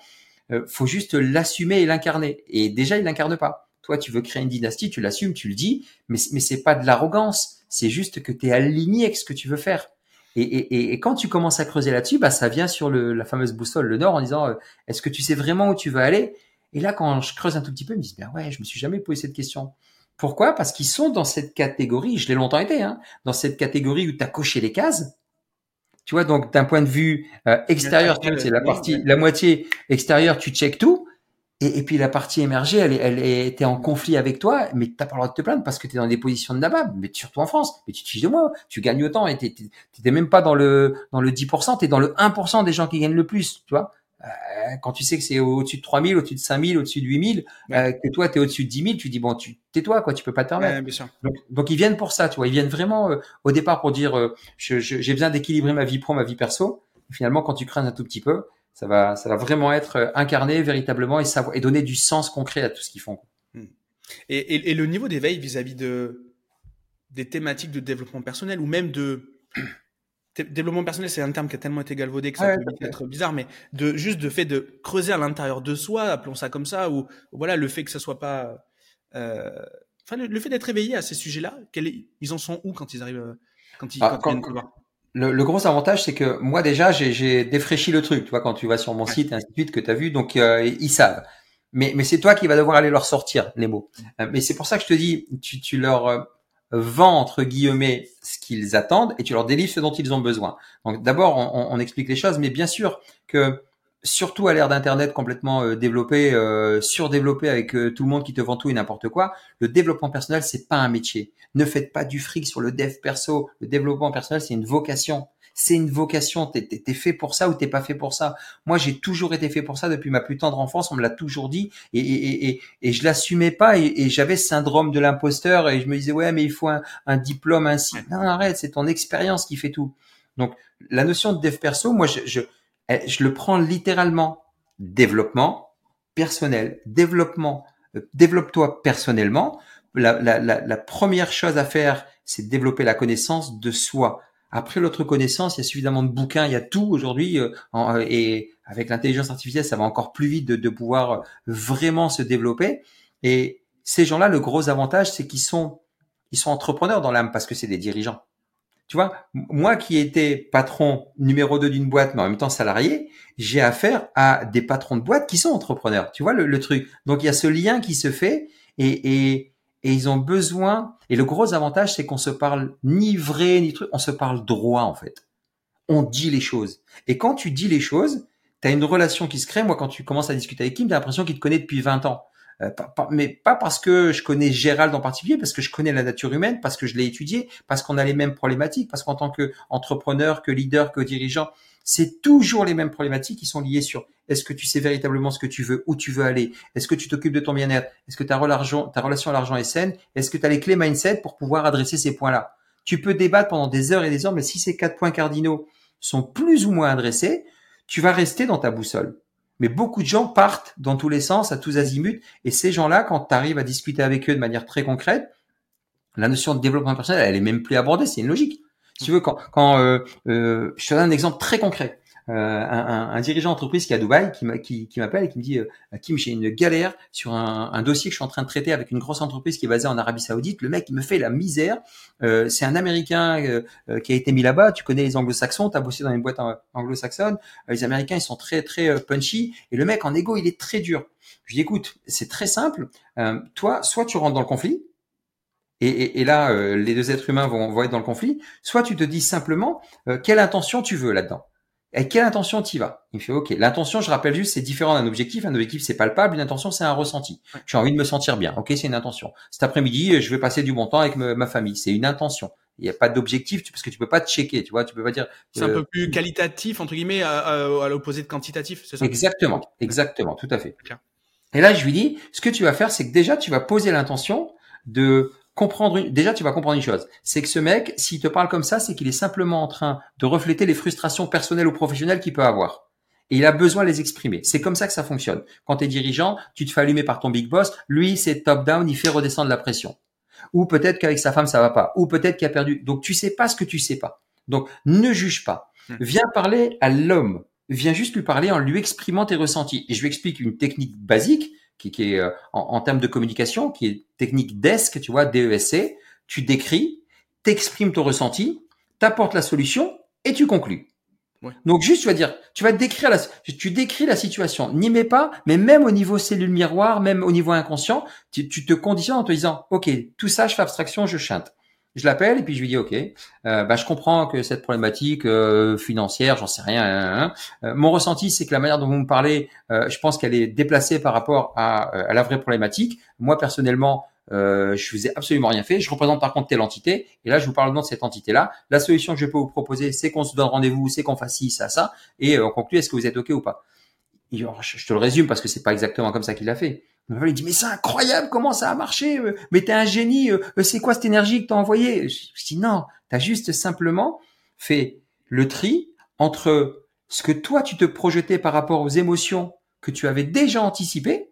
faut juste l'assumer et l'incarner. Et déjà, il l'incarne pas. Toi, tu veux créer une dynastie, tu l'assumes, tu le dis, mais, mais c'est pas de l'arrogance. C'est juste que tu es aligné avec ce que tu veux faire. Et, et, et, quand tu commences à creuser là-dessus, bah, ça vient sur le, la fameuse boussole, le nord, en disant, euh, est-ce que tu sais vraiment où tu veux aller? Et là, quand je creuse un tout petit peu, ils me disent, ben ouais, je me suis jamais posé cette question. Pourquoi? Parce qu'ils sont dans cette catégorie, je l'ai longtemps été, hein, dans cette catégorie où tu as coché les cases. Tu vois, donc d'un point de vue euh, extérieur, c'est la partie, la moitié extérieure, tu check tout. Et, et, puis la partie émergée, elle, elle était en conflit avec toi, mais t'as pas le droit de te plaindre parce que tu es dans des positions de nabab, mais surtout en France. Mais tu te fiches de moi, tu gagnes autant et t'étais même pas dans le dans le 10%, t'es dans le 1% des gens qui gagnent le plus, tu vois. Euh, quand tu sais que c'est au-dessus de 3000, au-dessus de 5000, au-dessus de 8000, euh, que toi tu es au-dessus de 10 000, tu dis bon, tu tais-toi quoi, tu peux pas te permettre. bien sûr. Donc, donc, ils viennent pour ça, tu vois, ils viennent vraiment euh, au départ pour dire euh, j'ai besoin d'équilibrer ma vie pro, ma vie perso. finalement, quand tu crains un tout petit peu, ça va, ça va vraiment être euh, incarné véritablement et, savoir, et donner du sens concret à tout ce qu'ils font. Hmm. Et, et, et, le niveau d'éveil vis-à-vis de des thématiques de développement personnel ou même de développement personnel, c'est un terme qui a tellement été galvaudé que ça peut être bizarre, mais de juste de fait de creuser à l'intérieur de soi, appelons ça comme ça, ou voilà le fait que ça soit pas, euh, enfin le, fait d'être éveillé à ces sujets-là, ils en sont où quand ils arrivent, quand ils, ah, quand, quand, le, le, gros avantage, c'est que moi déjà, j'ai défraîchi le truc. Tu vois, quand tu vas sur mon site et ainsi de suite, que tu as vu, donc euh, ils savent. Mais, mais c'est toi qui vas devoir aller leur sortir les mots. Euh, mais c'est pour ça que je te dis, tu, tu leur euh, vends entre guillemets ce qu'ils attendent et tu leur délivres ce dont ils ont besoin. Donc d'abord, on, on, explique les choses, mais bien sûr que surtout à l'ère d'internet complètement euh, développé, euh, surdéveloppé avec tout le monde qui te vend tout et n'importe quoi, le développement personnel c'est pas un métier. Ne faites pas du fric sur le dev perso. Le développement personnel, c'est une vocation. C'est une vocation. T'es es, fait pour ça ou t'es pas fait pour ça. Moi, j'ai toujours été fait pour ça depuis ma plus tendre enfance. On me l'a toujours dit et, et, et, et je l'assumais pas et, j'avais syndrome de l'imposteur et je me disais ouais mais il faut un, un diplôme ainsi. Non arrête, c'est ton expérience qui fait tout. Donc la notion de dev perso, moi je, je, je le prends littéralement. Développement personnel, développement, euh, développe-toi personnellement la, première chose à faire, c'est développer la connaissance de soi. Après l'autre connaissance, il y a suffisamment de bouquins, il y a tout aujourd'hui, euh, euh, et avec l'intelligence artificielle, ça va encore plus vite de, de pouvoir vraiment se développer. Et ces gens-là, le gros avantage, c'est qu'ils sont, ils sont entrepreneurs dans l'âme parce que c'est des dirigeants. Tu vois, moi qui étais patron numéro 2 d'une boîte, mais en même temps salarié, j'ai affaire à des patrons de boîte qui sont entrepreneurs. Tu vois le, truc. Donc il y a ce lien qui se fait et ils ont besoin. Et le gros avantage, c'est qu'on se parle ni vrai ni truc, on se parle droit en fait. On dit les choses. Et quand tu dis les choses, tu as une relation qui se crée. Moi, quand tu commences à discuter avec Kim, tu as l'impression qu'il te connaît depuis 20 ans. Euh, mais pas parce que je connais Gérald en particulier, parce que je connais la nature humaine, parce que je l'ai étudié, parce qu'on a les mêmes problématiques, parce qu'en tant qu'entrepreneur, que leader, que dirigeant, c'est toujours les mêmes problématiques qui sont liées sur est-ce que tu sais véritablement ce que tu veux, où tu veux aller, est-ce que tu t'occupes de ton bien-être, est-ce que ta, ta relation à l'argent est saine, est-ce que tu as les clés mindset pour pouvoir adresser ces points-là? Tu peux débattre pendant des heures et des heures, mais si ces quatre points cardinaux sont plus ou moins adressés, tu vas rester dans ta boussole. Mais beaucoup de gens partent dans tous les sens, à tous azimuts, et ces gens-là, quand tu arrives à discuter avec eux de manière très concrète, la notion de développement personnel, elle est même plus abordée, c'est une logique tu veux, quand, quand euh, euh, je te donne un exemple très concret. Euh, un, un, dirigeant d'entreprise qui est à Dubaï qui, m'appelle et qui me dit euh, Kim j'ai une galère sur un, un, dossier que je suis en train de traiter avec une grosse entreprise qui est basée en Arabie Saoudite. Le mec il me fait la misère. Euh, c'est un américain euh, qui a été mis là-bas. Tu connais les anglo-saxons tu as bossé dans une boîte anglo-saxonne. Les américains ils sont très très punchy. Et le mec en égo il est très dur. Je dis écoute c'est très simple. Toi soit tu rentres dans le conflit et, et, là, euh, les deux êtres humains vont, vont, être dans le conflit, soit tu te dis simplement euh, quelle intention tu veux là-dedans. Avec quelle intention tu y vas? Il me fait OK. L'intention, je rappelle juste, c'est différent d'un objectif. Un objectif, c'est palpable. Une intention, c'est un ressenti. J'ai envie de me sentir bien. OK, c'est une intention. Cet après-midi, je vais passer du bon temps avec ma famille. C'est une intention. Il n'y a pas d'objectif parce que tu peux pas te checker. Tu vois, tu peux pas dire. C'est un peu plus qualitatif entre guillemets à, à, l'opposé de quantitatif. C'est ça? Exactement, exactement, tout à fait. Et là, je lui dis, ce que tu vas faire, c'est que déjà, tu vas poser l'intention de comprendre déjà tu vas comprendre une chose, c'est que ce mec, s'il te parle comme ça, c'est qu'il est simplement en train de refléter les frustrations personnelles ou professionnelles qu'il peut avoir. Et il a besoin de les exprimer. C'est comme ça que ça fonctionne. Quand tu es dirigeant, tu te fais allumer par ton big boss, lui c'est top down, il fait redescendre la pression. Ou peut-être qu'avec sa femme ça va pas, ou peut-être qu'il a perdu. Donc tu sais pas ce que tu sais pas. Donc ne juge pas. Hmm. Viens parler à l'homme. Viens juste lui parler en lui exprimant tes ressentis. Et je lui explique une technique basique qui, qui est euh, en, en, termes de communication, qui est technique DESC, tu vois, DESC. Tu décris, t'exprimes ton ressenti, t'apportes la solution et tu conclus. Ouais. Donc juste, tu vas dire, tu vas décrire la, tu décris la situation. N'y mets pas, mais même au niveau cellule miroir, même au niveau inconscient, tu, tu te conditionnes en te disant, ok, tout ça, je fais abstraction, je chante. Je l'appelle et puis je lui dis ok, euh, bah, je comprends que cette problématique euh, financière, j'en sais rien. Hein, hein. Euh, mon ressenti, c'est que la manière dont vous me parlez, euh, je pense qu'elle est déplacée par rapport à, à, la vraie problématique. Moi personnellement, euh, je faisais absolument rien fait. Je représente par contre telle entité et là je vous parle de cette entité-là. La solution que je peux vous proposer, c'est qu'on se donne rendez-vous, c'est qu'on fasse ci, ça, ça, et on conclut est-ce que vous êtes ok ou pas? je te le résume parce que c'est pas exactement comme ça qu'il l'a fait. Il dit mais c'est incroyable comment ça a marché euh, mais t'es un génie euh, euh, c'est quoi cette énergie que t'as envoyée? Je dis non t'as juste simplement fait le tri entre ce que toi tu te projetais par rapport aux émotions que tu avais déjà anticipées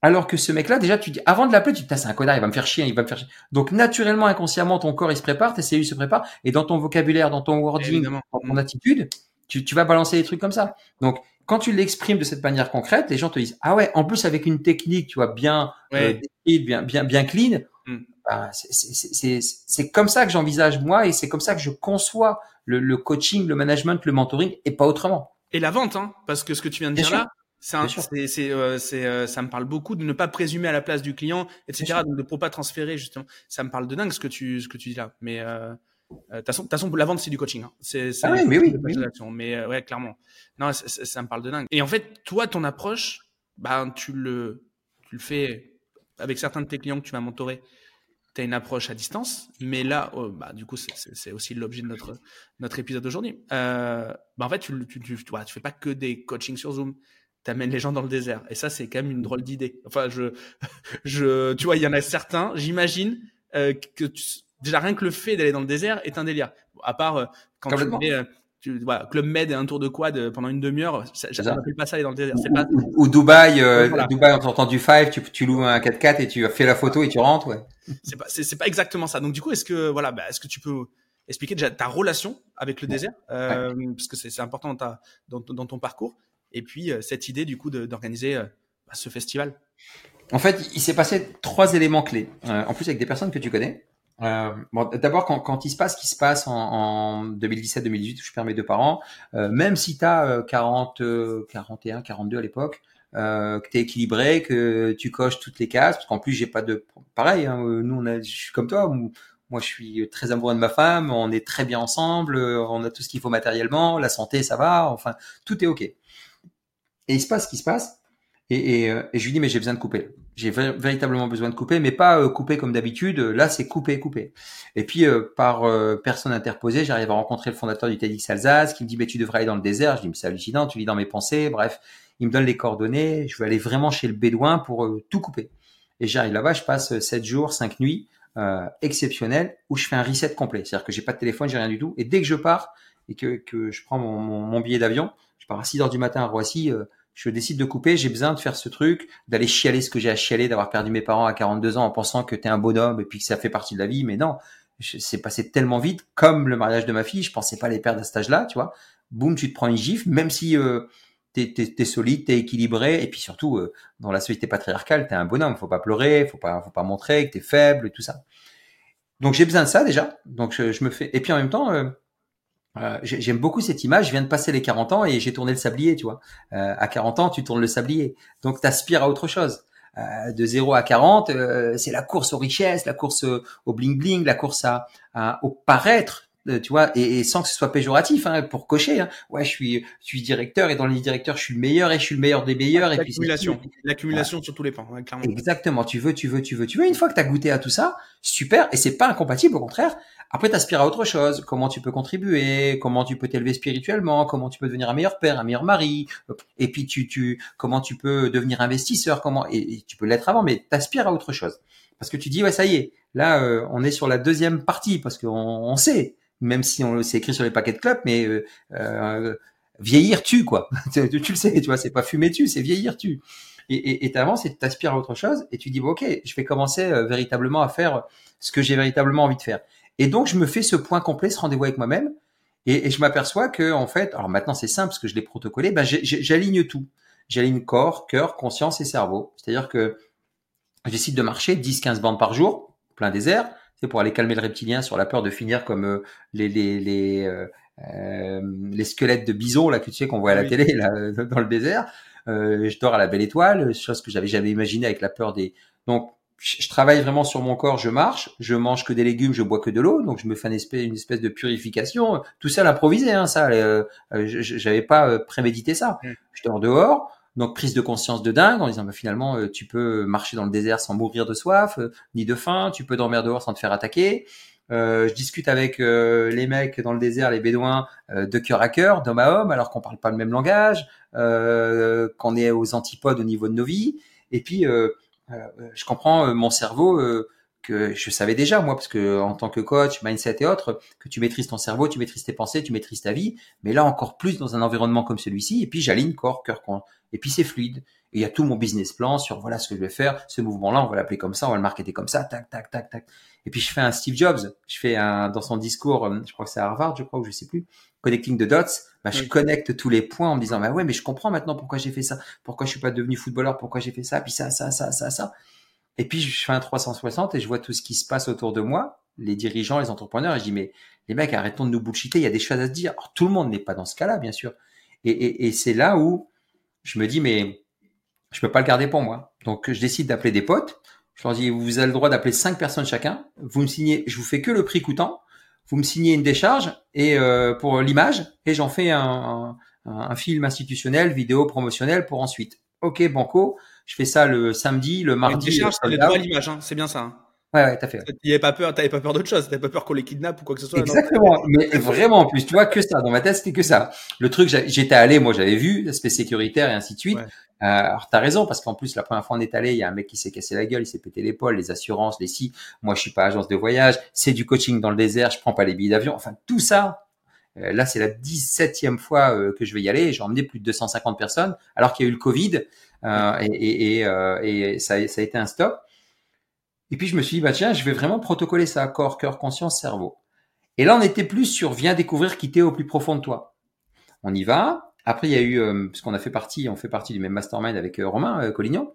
alors que ce mec-là déjà tu dis avant de l'appeler tu dis c'est un connard il va me faire chier il va me faire chier. Donc naturellement inconsciemment ton corps il se prépare tes cellules se préparent et dans ton vocabulaire dans ton wording dans ton attitude tu, tu vas balancer des trucs comme ça. Donc quand tu l'exprimes de cette manière concrète, les gens te disent ah ouais, en plus avec une technique, tu vois, bien euh, bien bien bien clean. Mm. Bah, c'est comme ça que j'envisage moi et c'est comme ça que je conçois le, le, coaching, le management, le mentoring et pas autrement. Et la vente, hein, parce que ce que tu viens de dire là, c'est euh, euh, ça me parle beaucoup de ne pas présumer à la place du client, etc. Donc de pour pas transférer justement. Ça me parle de dingue ce que tu ce que tu dis là. Mais euh, de toute façon, façon, la vente, c'est du coaching. Hein. C'est, ah oui, mais oui. Mais euh, ouais, clairement. Non, ça me parle de dingue. Et en fait, toi, ton approche, bah, tu le, tu le fais avec certains de tes clients que tu vas mentorer. Tu as une approche à distance, mais là, oh, bah, du coup, c'est aussi l'objet de notre, notre épisode d'aujourd'hui. Euh, bah, en fait, tu, tu, tu, tu, tu fais pas que des coachings sur Zoom tu amènes les gens dans le désert. Et ça, c'est quand même une drôle d'idée. Enfin, je, je, tu vois, il y en a certains, j'imagine, euh, que tu, déjà rien que le fait d'aller dans le désert est un délire. À part euh, quand tu fais, euh, tu, voilà, Club Med et un tour de quad euh, pendant une demi-heure, j'appelle pas ça aller dans le désert. Ou, pas... ou, Dubaï, euh, Dubaï en t'entend du 5, tu, tu loues un 4x4 et tu fais la photo et tu rentres, ouais. C'est pas, c'est, pas exactement ça. Donc du coup, est-ce que voilà, bah, est-ce que tu peux expliquer déjà ta relation avec le désert, euh, parce que c'est, c'est important dans, ta, dans, dans, ton parcours, et puis cette idée du coup d'organiser bah, ce festival. En fait, il s'est passé trois éléments clés. en plus avec des personnes que tu connais. Euh, d'abord, quand, quand, il se passe ce qui se passe en, en 2017-2018, où je perds mes deux parents, euh, même si tu as 40, 41, 42 à l'époque, euh, que tu es équilibré, que tu coches toutes les cases, parce qu'en plus, j'ai pas de... Pareil, hein, nous, je suis comme toi, moi, je suis très amoureux de ma femme, on est très bien ensemble, on a tout ce qu'il faut matériellement, la santé, ça va, enfin, tout est OK. Et il se passe ce qui se passe, et, euh, et je lui dis, mais j'ai besoin de couper. J'ai véritablement besoin de couper, mais pas euh, couper comme d'habitude. Là, c'est couper, couper. Et puis, euh, par personne interposée, j'arrive à rencontrer le fondateur du TEDx Alsace qui me dit, mais tu devrais aller dans le désert. Je dis, mais c'est hallucinant, tu lis dans mes pensées. Bref, il me donne les coordonnées. Je vais aller vraiment chez le bédouin pour tout couper. Et j'arrive là-bas, je passe 7 jours, 5 nuits euh, exceptionnelles où je fais un reset complet. C'est-à-dire que j'ai pas de téléphone, j'ai rien du tout. Et dès que je pars et que, que je prends mon, mon, mon billet d'avion, je pars à 6 heures du matin à Roissy je décide de couper, j'ai besoin de faire ce truc, d'aller chialer ce que j'ai à chialer, d'avoir perdu mes parents à 42 ans en pensant que t'es un bonhomme et puis que ça fait partie de la vie, mais non, c'est passé tellement vite, comme le mariage de ma fille, je pensais pas les perdre à cet âge-là, tu vois. Boum, tu te prends une gifle, même si euh, t'es es, solide, t'es équilibré, et puis surtout euh, dans la société patriarcale, t'es un bonhomme, faut pas pleurer, faut pas, faut pas montrer que t'es faible, et tout ça. Donc j'ai besoin de ça déjà. Donc je, je, me fais, et puis en même temps. Euh, euh, j'aime beaucoup cette image. Je viens de passer les 40 ans et j'ai tourné le sablier, tu vois. Euh, à 40 ans, tu tournes le sablier. Donc, tu aspires à autre chose. Euh, de 0 à 40, c'est la course aux richesses, la course au bling bling, la course à, au paraître. euh, tu vois, et, sans que ce soit péjoratif, hein, pour cocher. Hein. Ouais, je suis, je suis directeur et dans les directeurs, je suis le meilleur et je suis le meilleur des meilleurs. et l'accumulation, l'accumulation sur tous les plans, clairement. Exactement. Tu veux, tu veux, tu veux, tu veux. Une fois que tu as goûté à tout ça, super. Et c'est pas incompatible, au contraire. Après, t'aspires à autre chose. Comment tu peux contribuer? Comment tu peux t'élever spirituellement? Comment tu peux devenir un meilleur père, un meilleur mari? Et puis, tu, tu, comment tu peux devenir investisseur? Comment et, tu peux l'être avant, mais t'aspires à autre chose. Parce que tu dis, ouais, ça y est. Là, euh, on est sur la deuxième partie parce qu'on on sait même si on c'est écrit sur les paquets de clubs, mais euh, euh, vieillir tu quoi. tu, le sais, tu vois, c'est pas fumer tu, c'est vieillir tu. Et et t'avances et tu t'aspires à autre chose et tu dis bon, ok, je vais commencer euh, véritablement à faire ce que j'ai véritablement envie de faire. Et donc je me fais ce point complet, ce rendez-vous avec moi-même, et, et, je m'aperçois que en fait, alors maintenant c'est simple parce que je l'ai protocolé, ben j'aligne tout. J'aligne corps, cœur, conscience et cerveau. C'est-à-dire que j'essaie de marcher 10-15 bandes par jour, plein désert pour aller calmer le reptilien sur la peur de finir comme euh, les les les, euh, euh, les squelettes de bison là que tu sais qu'on voit à la télé là dans le désert. je dors à la belle étoile, chose que j'avais jamais imaginé avec la peur des. Donc je travaille vraiment sur mon corps, je marche, je mange que des légumes, je bois que de l'eau, donc je me fais une espèce, une espèce de purification. Tout ça à l'improvisé, hein, ça. Euh, j'avais pas prémédité ça. Je dors dehors, donc prise de conscience de dingue en disant bah, finalement euh, tu peux marcher dans le désert sans mourir de soif euh, ni de faim, tu peux dormir dehors sans te faire attaquer. Euh, je discute avec les mecs dans le désert, les bédouins, de cœur à cœur, d'homme à homme, alors qu'on parle pas le même langage, qu'on est aux antipodes au niveau de nos vies. Et puis je comprends mon cerveau que je savais déjà moi parce que en tant que coach, mindset et autres, que tu maîtrises ton cerveau, tu maîtrises tes pensées, tu maîtrises ta vie, mais là encore plus dans un environnement comme celui-ci. Et puis j'aligne corps, cœur, et puis c'est fluide. Et il y a tout mon business plan sur voilà ce que je vais faire, ce mouvement-là, on va l'appeler comme ça, on va le marketer comme ça, tac, tac, tac, tac. Et puis je fais un Steve Jobs, je fais un dans son discours, euh, je crois que c'est à Harvard, je crois ou je sais plus, connecting the dots. Bah, je connecte tous les points en me disant bah ouais mais je comprends maintenant pourquoi j'ai fait ça, pourquoi je suis pas devenu footballeur, pourquoi j'ai fait ça, puis ça, ça, ça, ça, ça. Et puis je fais un 360 et je vois tout ce qui se passe autour de moi, les dirigeants, les entrepreneurs, et je dis mais les mecs arrêtons de nous bullshiter, il y a des choses à se dire. Alors, tout le monde n'est pas dans ce cas-là bien sûr. Et, et, et c'est là où je me dis mais je peux pas le garder pour moi. Donc je décide d'appeler des potes. Je leur dis vous avez le droit d'appeler cinq personnes chacun. Vous me signez, je vous fais que le prix coûtant. Vous me signez une décharge et euh, pour l'image et j'en fais un, un, un, film institutionnel, vidéo promotionnel pour ensuite. Ok banco, je fais ça le samedi, le mardi. Une décharge, c'est le droit à l'image, hein. c'est bien ça. Hein. Ouais, ouais, t'as fait. Tu n'avais pas peur, t'avais pas peur d'autre chose, t'avais pas peur qu'on les kidnappe ou quoi que ce soit. Exactement, mais vraiment en plus, tu vois que ça. Dans ma tête, c'était que ça. Le truc, j'étais allé, moi, j'avais vu l'aspect sécuritaire et ainsi de suite. Euh, alors t'as raison parce qu'en plus la première fois on est allé, il y a un mec qui s'est cassé la gueule, il s'est pété l'épaule, les assurances, les si. Moi, je suis pas agence de voyage, c'est du coaching dans le désert, je prends pas les billets d'avion. Enfin, tout ça. Euh, là, c'est la 17e fois euh, que je vais y aller. J'ai emmené plus de 250 personnes, alors qu'il y a eu le Covid et, et, et ça, ça a été un stop. Et puis je me suis dit, bah tiens, je vais vraiment protocoler ça, corps, cœur, conscience, cerveau. Et là, on était plus sur viens découvrir qui t'es au plus profond de toi. On y va. Après, il y a eu, euh, parce qu'on a fait partie, on fait partie du même mastermind avec euh, Romain euh, Collignon.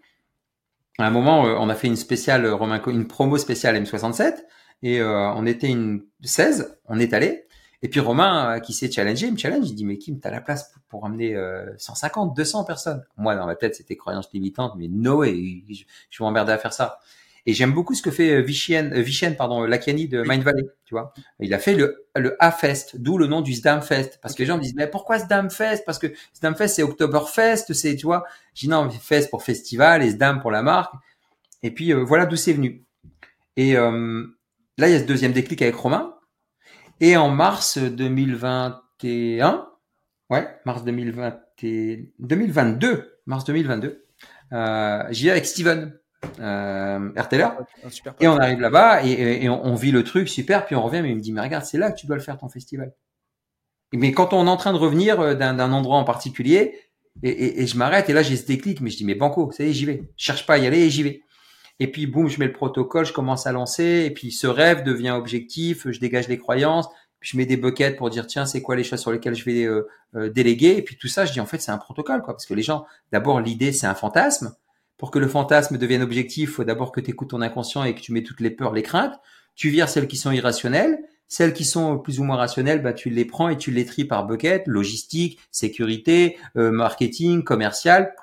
À un moment, on a fait une spéciale Romain, une promo spéciale M67 et on était une 16, on est allé. Et puis Romain, qui s'est challengé, il me challenge, il dit mais Kim, t'as la place pour, pour amener 150, 200 personnes. Moi, dans ma tête, c'était croyance limitante, mais no way, je, je m'emmerder à faire ça. Et j'aime beaucoup ce que fait euh, Vichien, euh, Vichien pardon, Lakiani de Mind Valley, tu vois. Il a fait le, le A-Fest, d'où le nom du Fest. Parce que les gens me disent, mais pourquoi Fest Parce que Fest, c'est Oktoberfest, c'est, tu vois. J'ai non, Fest pour festival et Sdam pour la marque. Et puis, euh, voilà d'où c'est venu. Et là, il y a ce deuxième déclic avec Romain. Et en mars 2021, ouais, mars 2020 2022, mars 2022, euh, j'y vais avec Steven, euh, et on arrive là-bas et, on, vit le truc super. Puis on revient, mais il me dit mais regarde, c'est là que tu dois le faire ton festival. Mais quand on est en train de revenir euh, d'un endroit en particulier, et, je m'arrête et là j'ai ce déclic, mais je dis mais banco, ça y est, j'y vais. Je cherche pas à y aller et j'y vais. Et puis boum, je mets le protocole, je commence à lancer, et puis ce rêve devient objectif, je dégage les croyances, puis je mets des buckets pour dire tiens c'est quoi les choses sur lesquelles je vais euh, euh, déléguer, et puis tout ça je dis en fait c'est un protocole quoi, parce que les gens d'abord l'idée c'est un fantasme, pour que le fantasme devienne objectif, faut d'abord que tu écoutes ton inconscient et que tu mets toutes les peurs, les craintes. Tu vires celles qui sont irrationnelles. Celles qui sont plus ou moins rationnelles, bah, tu les prends et tu les tries par bucket, logistique, sécurité, euh, marketing, commercial.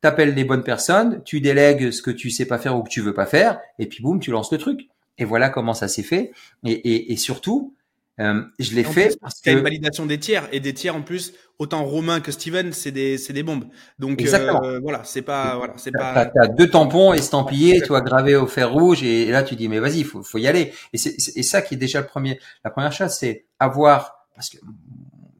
T'appelles les bonnes personnes, tu délègues ce que tu sais pas faire ou que tu veux pas faire, et puis boum, tu lances le truc. Et voilà comment ça s'est fait. Et, et surtout, Euh, je l'ai fait parce qu'il y a une validation des tiers et des tiers en plus autant Romain que Steven c'est des c'est des bombes. Donc euh, voilà c'est pas voilà c'est pas t'as deux tampons estampillés tu vois gravés au fer rouge et, là tu dis mais vas-y faut faut y aller. Et c'est et ça qui est déjà le premier la première chose c'est avoir parce que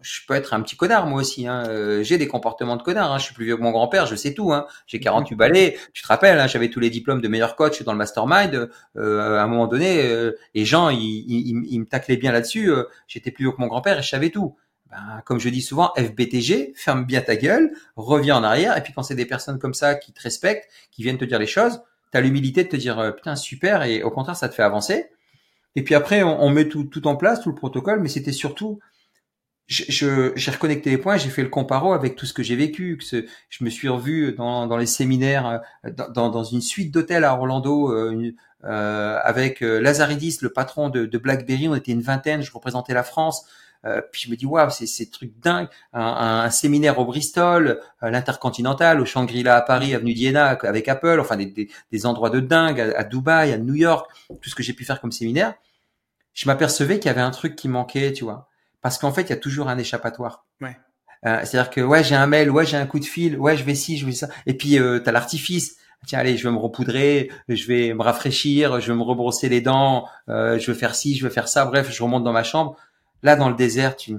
je peux être un petit connard moi aussi. Hein. Euh, j'ai des comportements de connard. Hein. Je suis plus vieux que mon grand-père, je sais tout. Hein. J'ai 48 balais. Tu te rappelles, hein, j'avais tous les diplômes de meilleur coach dans le mastermind. Euh, à un moment donné, euh, les gens, ils, ils, ils me taclaient bien là-dessus. Euh, J'étais plus vieux que mon grand-père et je savais tout. Ben, comme je dis souvent, FBTG, ferme bien ta gueule, reviens en arrière. Et puis quand c'est des personnes comme ça qui te respectent, qui viennent te dire les choses, tu as l'humilité de te dire putain super et au contraire ça te fait avancer. Et puis après on, on met tout, tout en place, tout le protocole, mais c'était surtout je, j'ai reconnecté les points, j'ai fait le comparo avec tout ce que j'ai vécu. Que je me suis revu dans, dans les séminaires, euh, dans, dans une suite d'hôtels à Orlando euh, euh, avec euh, Lazaridis, le patron de, de, BlackBerry. On était une vingtaine, je représentais la France. Euh, puis je me dis waouh, c'est c'est truc dingue. Un, un, séminaire au Bristol, l'Intercontinental, au Shangri-La à Paris, avenue d'Iéna avec Apple. Enfin des, des, des endroits de dingue à, à Dubaï, à New York, tout ce que j'ai pu faire comme séminaire. Je m'apercevais qu'il y avait un truc qui manquait, tu vois parce qu'en fait, il y a toujours un échappatoire. Ouais. Euh, C'est-à-dire que ouais, j'ai un mail, ouais, j'ai un coup de fil, ouais, je vais ci, je vais ça. Et puis euh, tu as l'artifice. Tiens, allez, je vais me repoudrer, je vais me rafraîchir, je vais me rebrosser les dents, euh, je vais faire ci, je vais faire ça. Bref, je remonte dans ma chambre. Là, dans le désert, tu,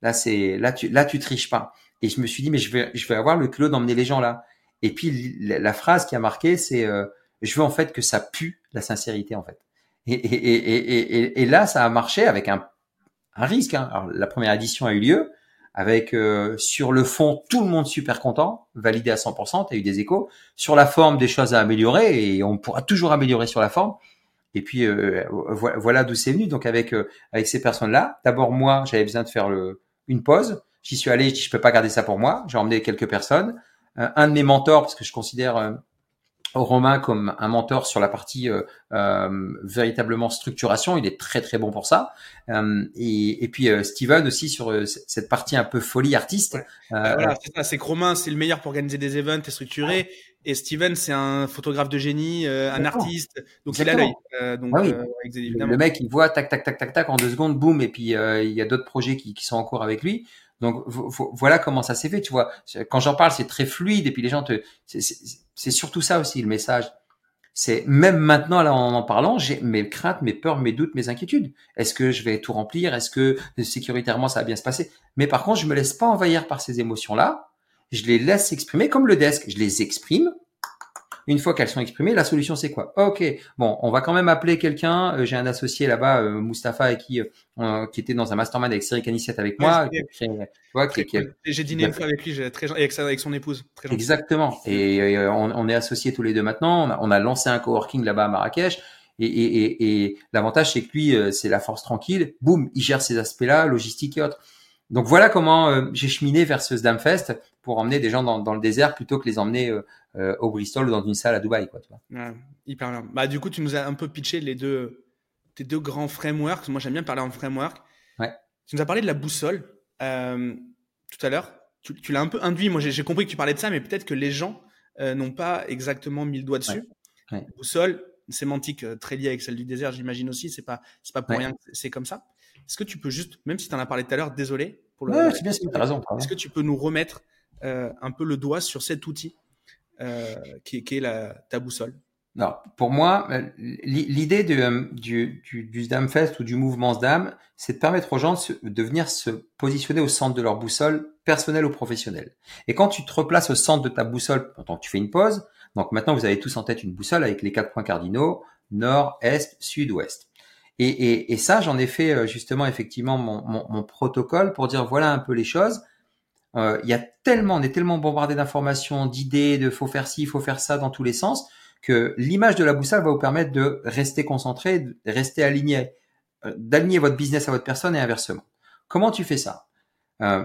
là, c'est, là, tu, là, tu triches pas. Et je me suis dit, mais je vais, je vais avoir le culot d'emmener les gens là. Et puis la, phrase qui a marqué, c'est, euh, je veux en fait que ça pue la sincérité en fait. Et, et, et, et, et là, ça a marché avec un un risque. Hein. Alors, la première édition a eu lieu avec euh, sur le fond tout le monde super content, validé à 100%, tu as eu des échos. Sur la forme, des choses à améliorer et on pourra toujours améliorer sur la forme. Et puis euh, voilà d'où c'est venu. Donc avec euh, avec ces personnes-là, d'abord moi j'avais besoin de faire le, une pause. J'y suis allé, je dis je peux pas garder ça pour moi. J'ai emmené quelques personnes. un de mes mentors parce que je considère Romain comme un mentor sur la partie euh, euh, véritablement structuration, il est très très bon pour ça. Euh, et, et, puis euh, Steven aussi sur cette partie un peu folie artiste. Bah, voilà, c'est ça. C'est que Romain, c'est le meilleur pour organiser des events et structurer. Et Steven, c'est un photographe de génie, un artiste. Donc il a l'œil. donc ah oui. le mec, il voit tac tac tac tac tac en deux secondes, boum. Et puis il y a d'autres projets qui, qui sont en cours avec lui. Donc voilà comment ça s'est fait, tu vois. Quand j'en parle, c'est très fluide et puis les gens te, c'est surtout ça aussi le message. C'est même maintenant là en en parlant, j'ai mes craintes, mes peurs, mes doutes, mes inquiétudes. Est-ce que je vais tout remplir? Est-ce que sécuritairement ça va bien se passer? Mais par contre, je me laisse pas envahir par ces émotions là. Je les laisse s'exprimer comme le desk. Je les exprime une fois qu'elles sont exprimées, la solution c'est quoi? Ok, bon, on va quand même appeler quelqu'un. Euh, j'ai un associé là-bas, euh, Mustapha, qui euh, qui était dans un mastermind avec Cyril Canissette avec moi. J'ai dîné une fois avec lui, très avec, avec son épouse. Très Exactement. Et, on, est associés tous les deux maintenant. On a, lancé un coworking là-bas à Marrakech. Et, et, et, l'avantage, c'est que lui, c'est la force tranquille. Boum, il gère ces aspects-là, logistique et autres. Donc voilà comment j'ai cheminé vers ce Sdamfest pour emmener des gens dans, dans, le désert plutôt que les emmener euh, au Bristol ou dans une salle à Dubaï. Quoi, tu vois. hyper bien. Bah, du coup, tu nous as un peu pitché les deux, tes deux grands frameworks. Moi, j'aime bien parler en framework. Ouais. Tu nous as parlé de la boussole euh, tout à l'heure. Tu, tu l'as un peu induit. Moi, j'ai compris que tu parlais de ça, mais peut-être que les gens euh, n'ont pas exactement mis le doigt dessus. Ouais. Boussole, sémantique euh, très liée avec celle du désert, j'imagine aussi. C'est pas, c'est pas pour rien que c'est comme ça. Est-ce que tu peux juste, même si tu en as parlé tout à l'heure, désolé pour le. C'est bien, as raison. Est-ce que tu peux nous remettre euh, un peu le doigt sur cet outil euh, qui, est la, ta boussole non, pour moi, euh, l'idée euh, du, du, du SDAM ou du mouvement SDAM, c'est de permettre aux gens de, venir se positionner au centre de leur boussole, personnelle ou professionnelle. Et quand tu te replaces au centre de ta boussole, pendant que tu fais une pause, donc maintenant vous avez tous en tête une boussole avec les quatre points cardinaux, nord, est, sud, ouest. Et, et, et ça, j'en ai fait justement effectivement mon, mon, mon, protocole pour dire voilà un peu les choses. Euh, il y a tellement, on est tellement bombardé d'informations, d'idées, de faut faire ci, faut faire ça dans tous les sens, que l'image de la boussole va vous permettre de rester concentré, de rester aligné, euh, d'aligner votre business à votre personne et inversement. Comment tu fais ça? Euh,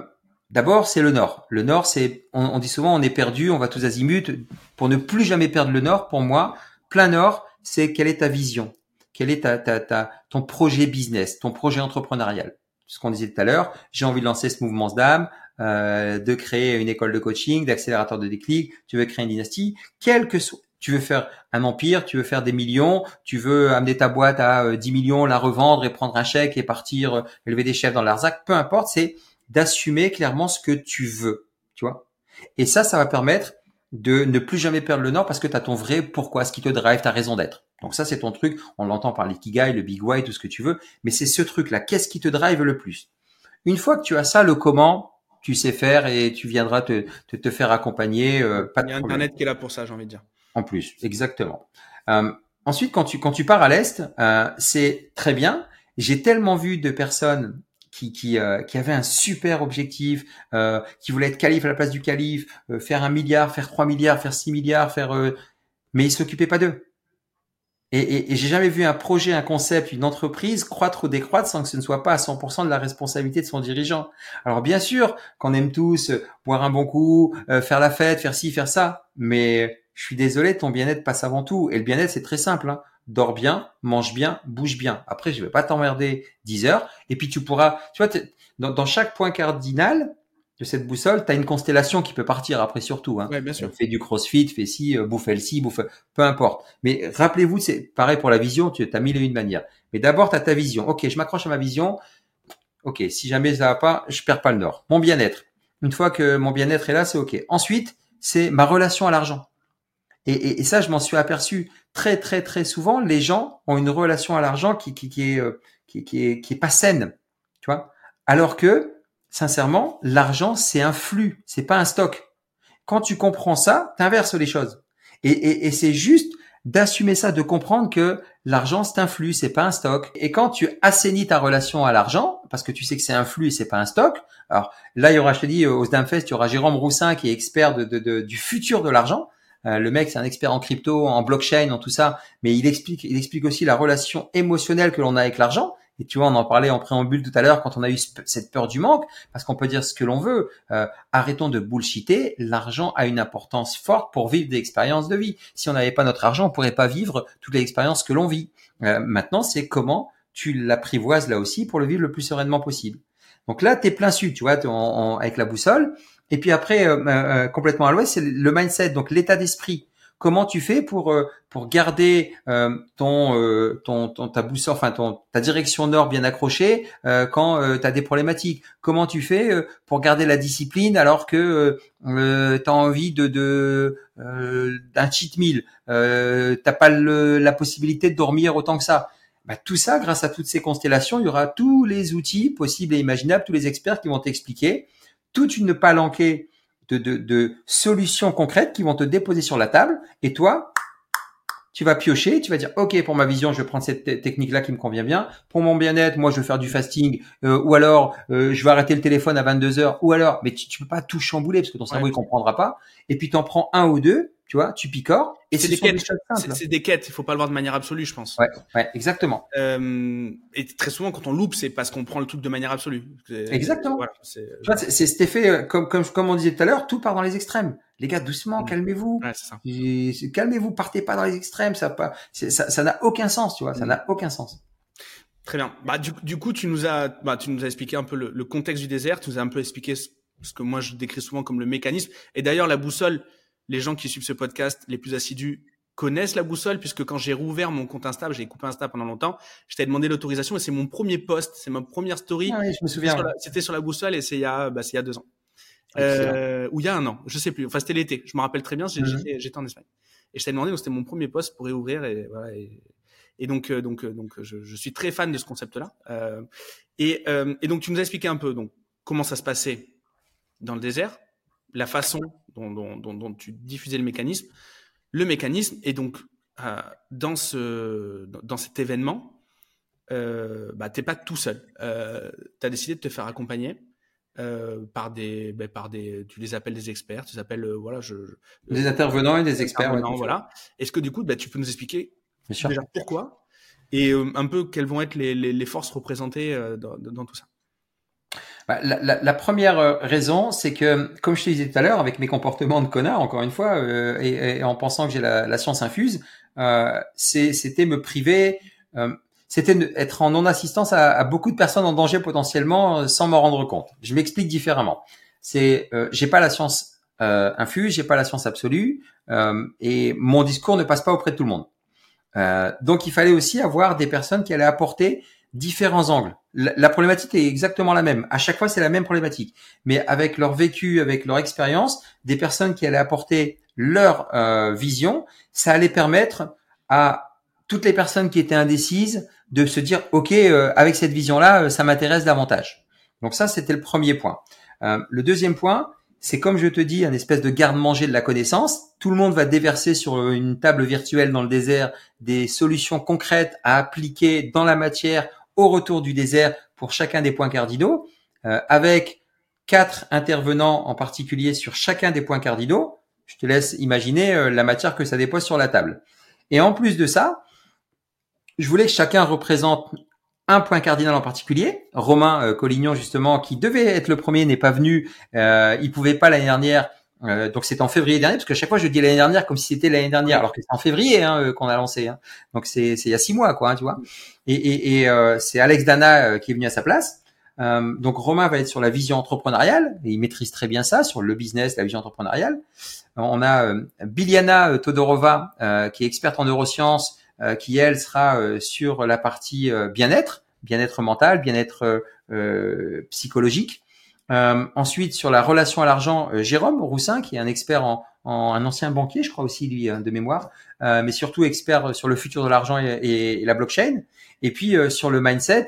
D'abord, c'est le nord. Le nord, c'est, on, on, dit souvent, on est perdu, on va tous azimuts. Pour ne plus jamais perdre le nord, pour moi, plein nord, c'est quelle est ta vision, quel est ta, ta, ta, ton projet business, ton projet entrepreneurial? Ce qu'on disait tout à l'heure, j'ai envie de lancer ce mouvement d'âme, euh, de créer une école de coaching, d'accélérateur de déclic, tu veux créer une dynastie, quel que soit, Tu veux faire un empire, tu veux faire des millions, tu veux amener ta boîte à 10 millions, la revendre et prendre un chèque et partir élever des chefs dans l'Arzac. Peu importe, c'est d'assumer clairement ce que tu veux, tu vois. Et ça, ça va permettre de ne plus jamais perdre le nord parce que tu as ton vrai pourquoi, ce qui te drive, ta raison d'être. Donc ça, c'est ton truc. On l'entend par l'ikigai, le big why, tout ce que tu veux. Mais c'est ce truc-là. Qu'est-ce qui te drive le plus? Une fois que tu as ça, le comment, tu sais faire et tu viendras te, te, faire accompagner. Euh, pas Il y a Internet qui est là pour ça, j'ai envie de dire. En plus, exactement. Euh, ensuite, quand tu, quand tu pars à l'Est, euh, c'est très bien. J'ai tellement vu de personnes qui, qui, euh, qui avaient un super objectif, euh, qui voulaient être calife à la place du calife, euh, faire un milliard, faire 3 milliards, faire 6 milliards, faire... mais ils s'occupaient pas d'eux. Et, et, et j'ai jamais vu un projet, un concept, une entreprise croître ou décroître sans que ce ne soit pas à 100% de la responsabilité de son dirigeant. Alors bien sûr qu'on aime tous boire un bon coup, faire la fête, faire ci, faire ça, mais je suis désolé, ton bien-être passe avant tout. Et le bien-être, c'est très simple. Hein dors bien, mange bien, bouge bien. Après, je vais pas t'emmerder 10 heures. Et puis tu pourras, tu vois, dans, dans, chaque point cardinal de cette boussole, tu as une constellation qui peut partir après surtout. Hein. Ouais, bien sûr. Fais du crossfit, fais ci, euh, bouffe ci, bouffe, peu importe. Mais rappelez-vous, c'est pareil pour la vision, tu as mille et une manières. Mais d'abord, tu as ta vision. Ok, je m'accroche à ma vision. Ok, si jamais ça va pas, je perds pas le nord. Mon bien-être. Une fois que mon bien-être est là, c'est ok. Ensuite, c'est ma relation à l'argent. Et, et, et, ça, je m'en suis aperçu très très très souvent. Les gens ont une relation à l'argent qui qui, qui est euh, qui, qui, est qui est pas saine, tu vois. Alors que sincèrement, l'argent c'est un flux, c'est pas un stock. Quand tu comprends ça, t'inverses les choses. Et, et, et c'est juste d'assumer ça, de comprendre que l'argent c'est un flux, c'est pas un stock. Et quand tu assainis ta relation à l'argent, parce que tu sais que c'est un flux et c'est pas un stock. Alors là, il y aura, je te dis, au Sdamfest, il y aura Jérôme Roussin qui est expert de, de, de, du futur de l'argent. Euh, le mec, c'est un expert en crypto, en blockchain, en tout ça, mais il explique, il explique aussi la relation émotionnelle que l'on a avec l'argent. Et tu vois, on en parlait en préambule tout à l'heure quand on a eu cette peur du manque, parce qu'on peut dire ce que l'on veut. Euh, arrêtons de bullshiter. L'argent a une importance forte pour vivre des expériences de vie. Si on n'avait pas notre argent, on pourrait pas vivre toutes les expériences que l'on vit. Euh, maintenant, c'est comment tu l'apprivoises là aussi pour le vivre le plus sereinement possible. Donc là, tu es plein sud, tu vois, avec la boussole. Et puis après, euh, complètement à l'ouest, c'est le mindset, donc l'état d'esprit. Comment tu fais pour pour garder ton, ton, ton ta boussole, enfin ton ta direction nord bien accrochée quand tu as des problématiques? Comment tu fais pour garder la discipline alors que tu as envie de de d'un cheat meal T'as pas la possibilité de dormir autant que ça? Bah, tout ça, grâce à toutes ces constellations, il y aura tous les outils possibles et imaginables, tous les experts qui vont t'expliquer toute une palanquée de, de, de solutions concrètes qui vont te déposer sur la table et toi, tu vas piocher, tu vas dire ok pour ma vision je vais prendre cette technique là qui me convient bien, pour mon bien-être moi je vais faire du fasting euh, ou alors euh, je vais arrêter le téléphone à 22 heures ou alors mais tu, tu peux pas tout chambouler parce que ton cerveau il comprendra pas. Et puis tu en prends un ou deux tu vois, tu picores. Et c'est des, quêtes. C'est des quêtes. Il faut pas le voir de manière absolue, je pense. Ouais, ouais, exactement. Euh, et très souvent, quand on loupe, c'est parce qu'on prend le truc de manière absolue. Exactement. Voilà, c'est cet effet, euh, comme, comme, comme on disait tout à l'heure, tout part dans les extrêmes. Les gars, doucement, mmh. calmez-vous. Ouais, calmez-vous, partez pas dans les extrêmes. Ça pas, ça, ça n'a aucun sens, tu vois. Ça mmh. n'a aucun sens. Très bien. Bah, du, du, coup, tu nous as, bah, tu nous as expliqué un peu le, le, contexte du désert. Tu nous as un peu expliqué ce, ce que moi je décris souvent comme le mécanisme. Et d'ailleurs, la boussole, les gens qui suivent ce podcast, les plus assidus, connaissent la boussole, puisque quand j'ai rouvert mon compte Insta, j'ai coupé Insta pendant longtemps, je t'ai demandé l'autorisation et c'est mon premier post, c'est ma première story. Ah oui, je me souviens. C'était sur, la boussole et c'est il y a, bah, c'est il y a deux ans. Euh, ou il y a un an, je sais plus. Enfin, c'était l'été. Je me rappelle très bien. Mhm. J'étais en Espagne. Et je t'ai demandé, donc c'était mon premier post pour réouvrir et voilà. Et, donc, euh, donc, euh, donc, je, je, suis très fan de ce concept-là. Euh, et, euh, et donc, tu nous as expliqué un peu donc comment ça se passait dans le désert, la façon dont, tu diffusais le mécanisme. Le mécanisme est donc euh, dans, ce, dans cet événement, euh, bah, tu n'es pas tout seul. Euh, tu as décidé de te faire accompagner euh, par des, bah, par des, tu les appelles des experts, tu les appelles, voilà, je, des intervenants et des experts. voilà. Est-ce que du coup, bah, tu peux nous expliquer déjà pourquoi et un peu quelles vont être les, les, forces représentées dans, dans tout ça? La, la, la, première euh, raison, c'est que, comme je te disais tout à l'heure, avec mes comportements de connard, encore une fois, euh, et, et, en pensant que j'ai la, la, science infuse, euh, c'était me priver, euh, c'était être en non-assistance à, à, beaucoup de personnes en danger potentiellement euh, sans m'en rendre compte. Je m'explique différemment. C'est, j'ai pas la science euh, infuse, j'ai pas la science absolue, euh, et mon discours ne passe pas auprès de tout le monde. Euh, donc il fallait aussi avoir des personnes qui allaient apporter différents angles. La, problématique est exactement la même. À chaque fois, c'est la même problématique, mais avec leur vécu, avec leur expérience, des personnes qui allaient apporter leur euh, vision, ça allait permettre à toutes les personnes qui étaient indécises de se dire ok euh, avec cette vision là euh, ça m'intéresse davantage donc ça c'était le premier point le deuxième point c'est comme je te dis un espèce de garde-manger de la connaissance tout le monde va déverser sur une table virtuelle dans le désert des solutions concrètes à appliquer dans la matière au retour du désert pour chacun des points cardinaux avec quatre intervenants en particulier sur chacun des points cardinaux je te laisse imaginer la matière que ça dépose sur la table et en plus de ça je voulais que chacun représente un point cardinal en particulier. Romain euh, Collignon, justement, qui devait être le premier, n'est pas venu. Euh, il pouvait pas l'année dernière. Euh, donc c'est en février dernier, parce que chaque fois je dis l'année dernière comme si c'était l'année dernière, alors que c'est en février hein, euh, qu'on a lancé. Hein. Donc c'est il y a six mois, quoi, hein, tu vois. Et, et, et euh, c'est Alex Dana qui est venu à sa place. donc Romain va être sur la vision entrepreneuriale, et il maîtrise très bien ça, sur le business, la vision entrepreneuriale. On a Biliana Todorova, qui est experte en neurosciences, euh, qui elle sera euh, sur la partie euh, bien-être, bien-être mental, bien-être psychologique. Ensuite, sur la relation à l'argent, Jérôme Roussin, qui est un expert en, en, un ancien banquier, je crois aussi lui de mémoire, mais surtout expert sur le futur de l'argent et, et, la blockchain. Et puis sur le mindset,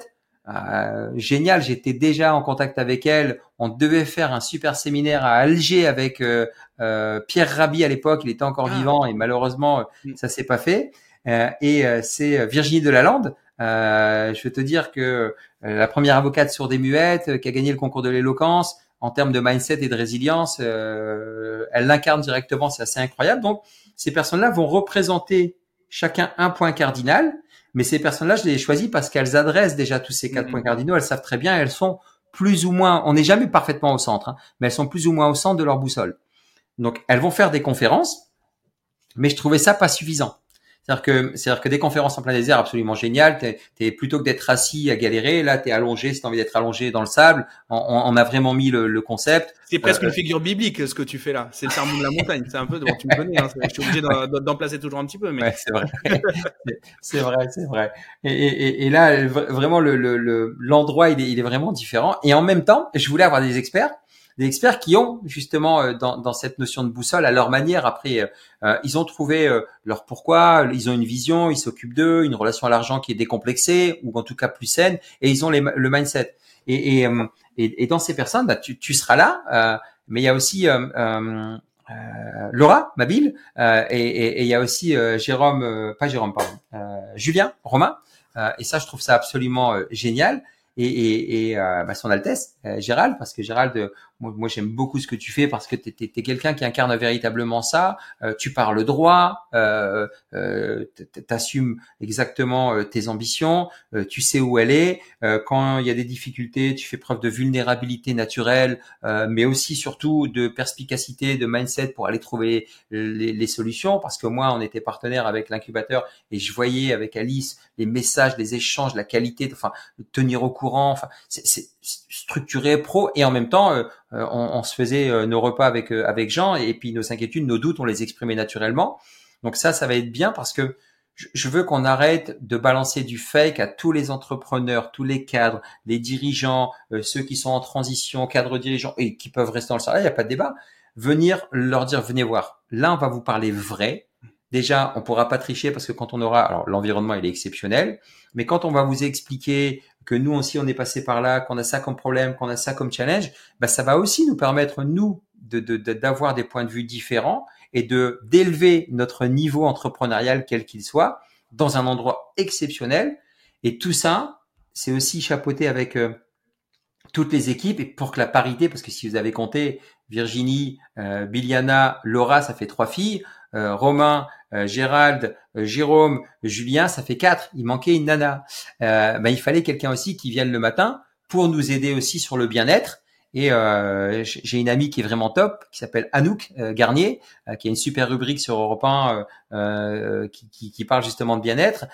euh, génial, j'étais déjà en contact avec elle. On devait faire un super séminaire à Alger avec euh, Pierre Rabhi à l'époque. Il était encore ah. vivant et malheureusement mm. ça s'est pas fait. Euh, et euh, c'est Virginie Delalande. Euh, je veux te dire que la première avocate sur des muettes qui a gagné le concours de l'éloquence, en termes de mindset et de résilience, elle l'incarne directement, c'est assez incroyable. Donc, ces personnes-là vont représenter chacun un point cardinal, mais ces personnes-là, je les ai choisies parce qu'elles adressent déjà tous ces quatre points cardinaux. Elles savent très bien, elles sont plus ou moins, on n'est jamais parfaitement au centre, hein, mais elles sont plus ou moins au centre de leur boussole. Donc, elles vont faire des conférences, mais je trouvais ça pas suffisant. C'est-à-dire que, c'est-à-dire que des conférences en plein désert absolument géniales. T'es, plutôt que d'être assis à galérer, là t'es allongé. Si t'as envie d'être allongé dans le sable, on, on a vraiment mis le, le concept. C'est presque une euh, figure biblique ce que tu fais là. C'est le sermon de la montagne. C'est un peu, tu me connais. Hein, je suis obligé d'en, placer toujours un petit peu, mais ouais, c'est vrai. c'est vrai, c'est vrai. Et, et, et là, vraiment, le, le, l'endroit il est, il est vraiment différent. Et en même temps, je voulais avoir des experts des experts qui ont justement euh, dans, dans, cette notion de boussole à leur manière. Après, euh, euh, ils ont trouvé leur pourquoi, ils ont une vision, ils s'occupent d'eux, une relation à l'argent qui est décomplexée ou en tout cas plus saine, et ils ont les, le mindset. Et, et, et, dans ces personnes, bah, tu, tu seras là, mais il y a aussi euh, Laura Mabille et il y a aussi Jérôme, pas Jérôme, pardon, Julien Romain. et ça, je trouve ça absolument génial et, et, et euh, bah, son Altesse euh, Gérald, parce que Gérald, euh, moi, j'aime beaucoup ce que tu fais parce que tu es, quelqu'un qui incarne véritablement ça. tu parles droit, euh, tu assumes exactement tes ambitions, tu sais où elle est. quand il y a des difficultés, tu fais preuve de vulnérabilité naturelle, mais aussi surtout de perspicacité, de mindset pour aller trouver les, les solutions. Parce que moi, on était partenaire avec l'incubateur et je voyais avec Alice les messages, les échanges, la qualité, enfin tenir au courant. Enfin, structuré pro et en même temps, euh, euh, on, on, se faisait euh, nos repas avec avec Jean et puis nos inquiétudes, nos doutes, on les exprimait naturellement. Donc ça, ça va être bien parce que je veux qu'on arrête de balancer du fake à tous les entrepreneurs, tous les cadres, les dirigeants, ceux qui sont en transition, cadres dirigeants et qui peuvent rester dans le salariat, il n'y a pas de débat. Venir leur dire, venez voir. Là, on va vous parler vrai, déjà, on pourra pas tricher parce que quand on aura, alors l'environnement il est exceptionnel, mais quand on va vous expliquer que nous aussi on est passé par là, qu'on a ça comme problème, qu'on a ça comme challenge, bah ça va aussi nous permettre nous de d'avoir des points de vue différents et de d'élever notre niveau entrepreneurial quel qu'il soit dans un endroit exceptionnel. Et tout ça, c'est aussi chapeauté avec euh, toutes les équipes et pour que la parité, parce que si vous avez compté Virginie, euh, Biliana, Laura, ça fait trois filles. Euh, Romain, euh, Gérald, euh, Jérôme, Julien, ça fait quatre. Il manquait une nana. Ben, il fallait quelqu'un aussi qui vienne le matin pour nous aider aussi sur le bien-être. Et j'ai une amie qui est vraiment top, qui s'appelle Anouk Garnier, qui a une super rubrique sur Europe 1 qui, qui, qui, parle justement de bien-être,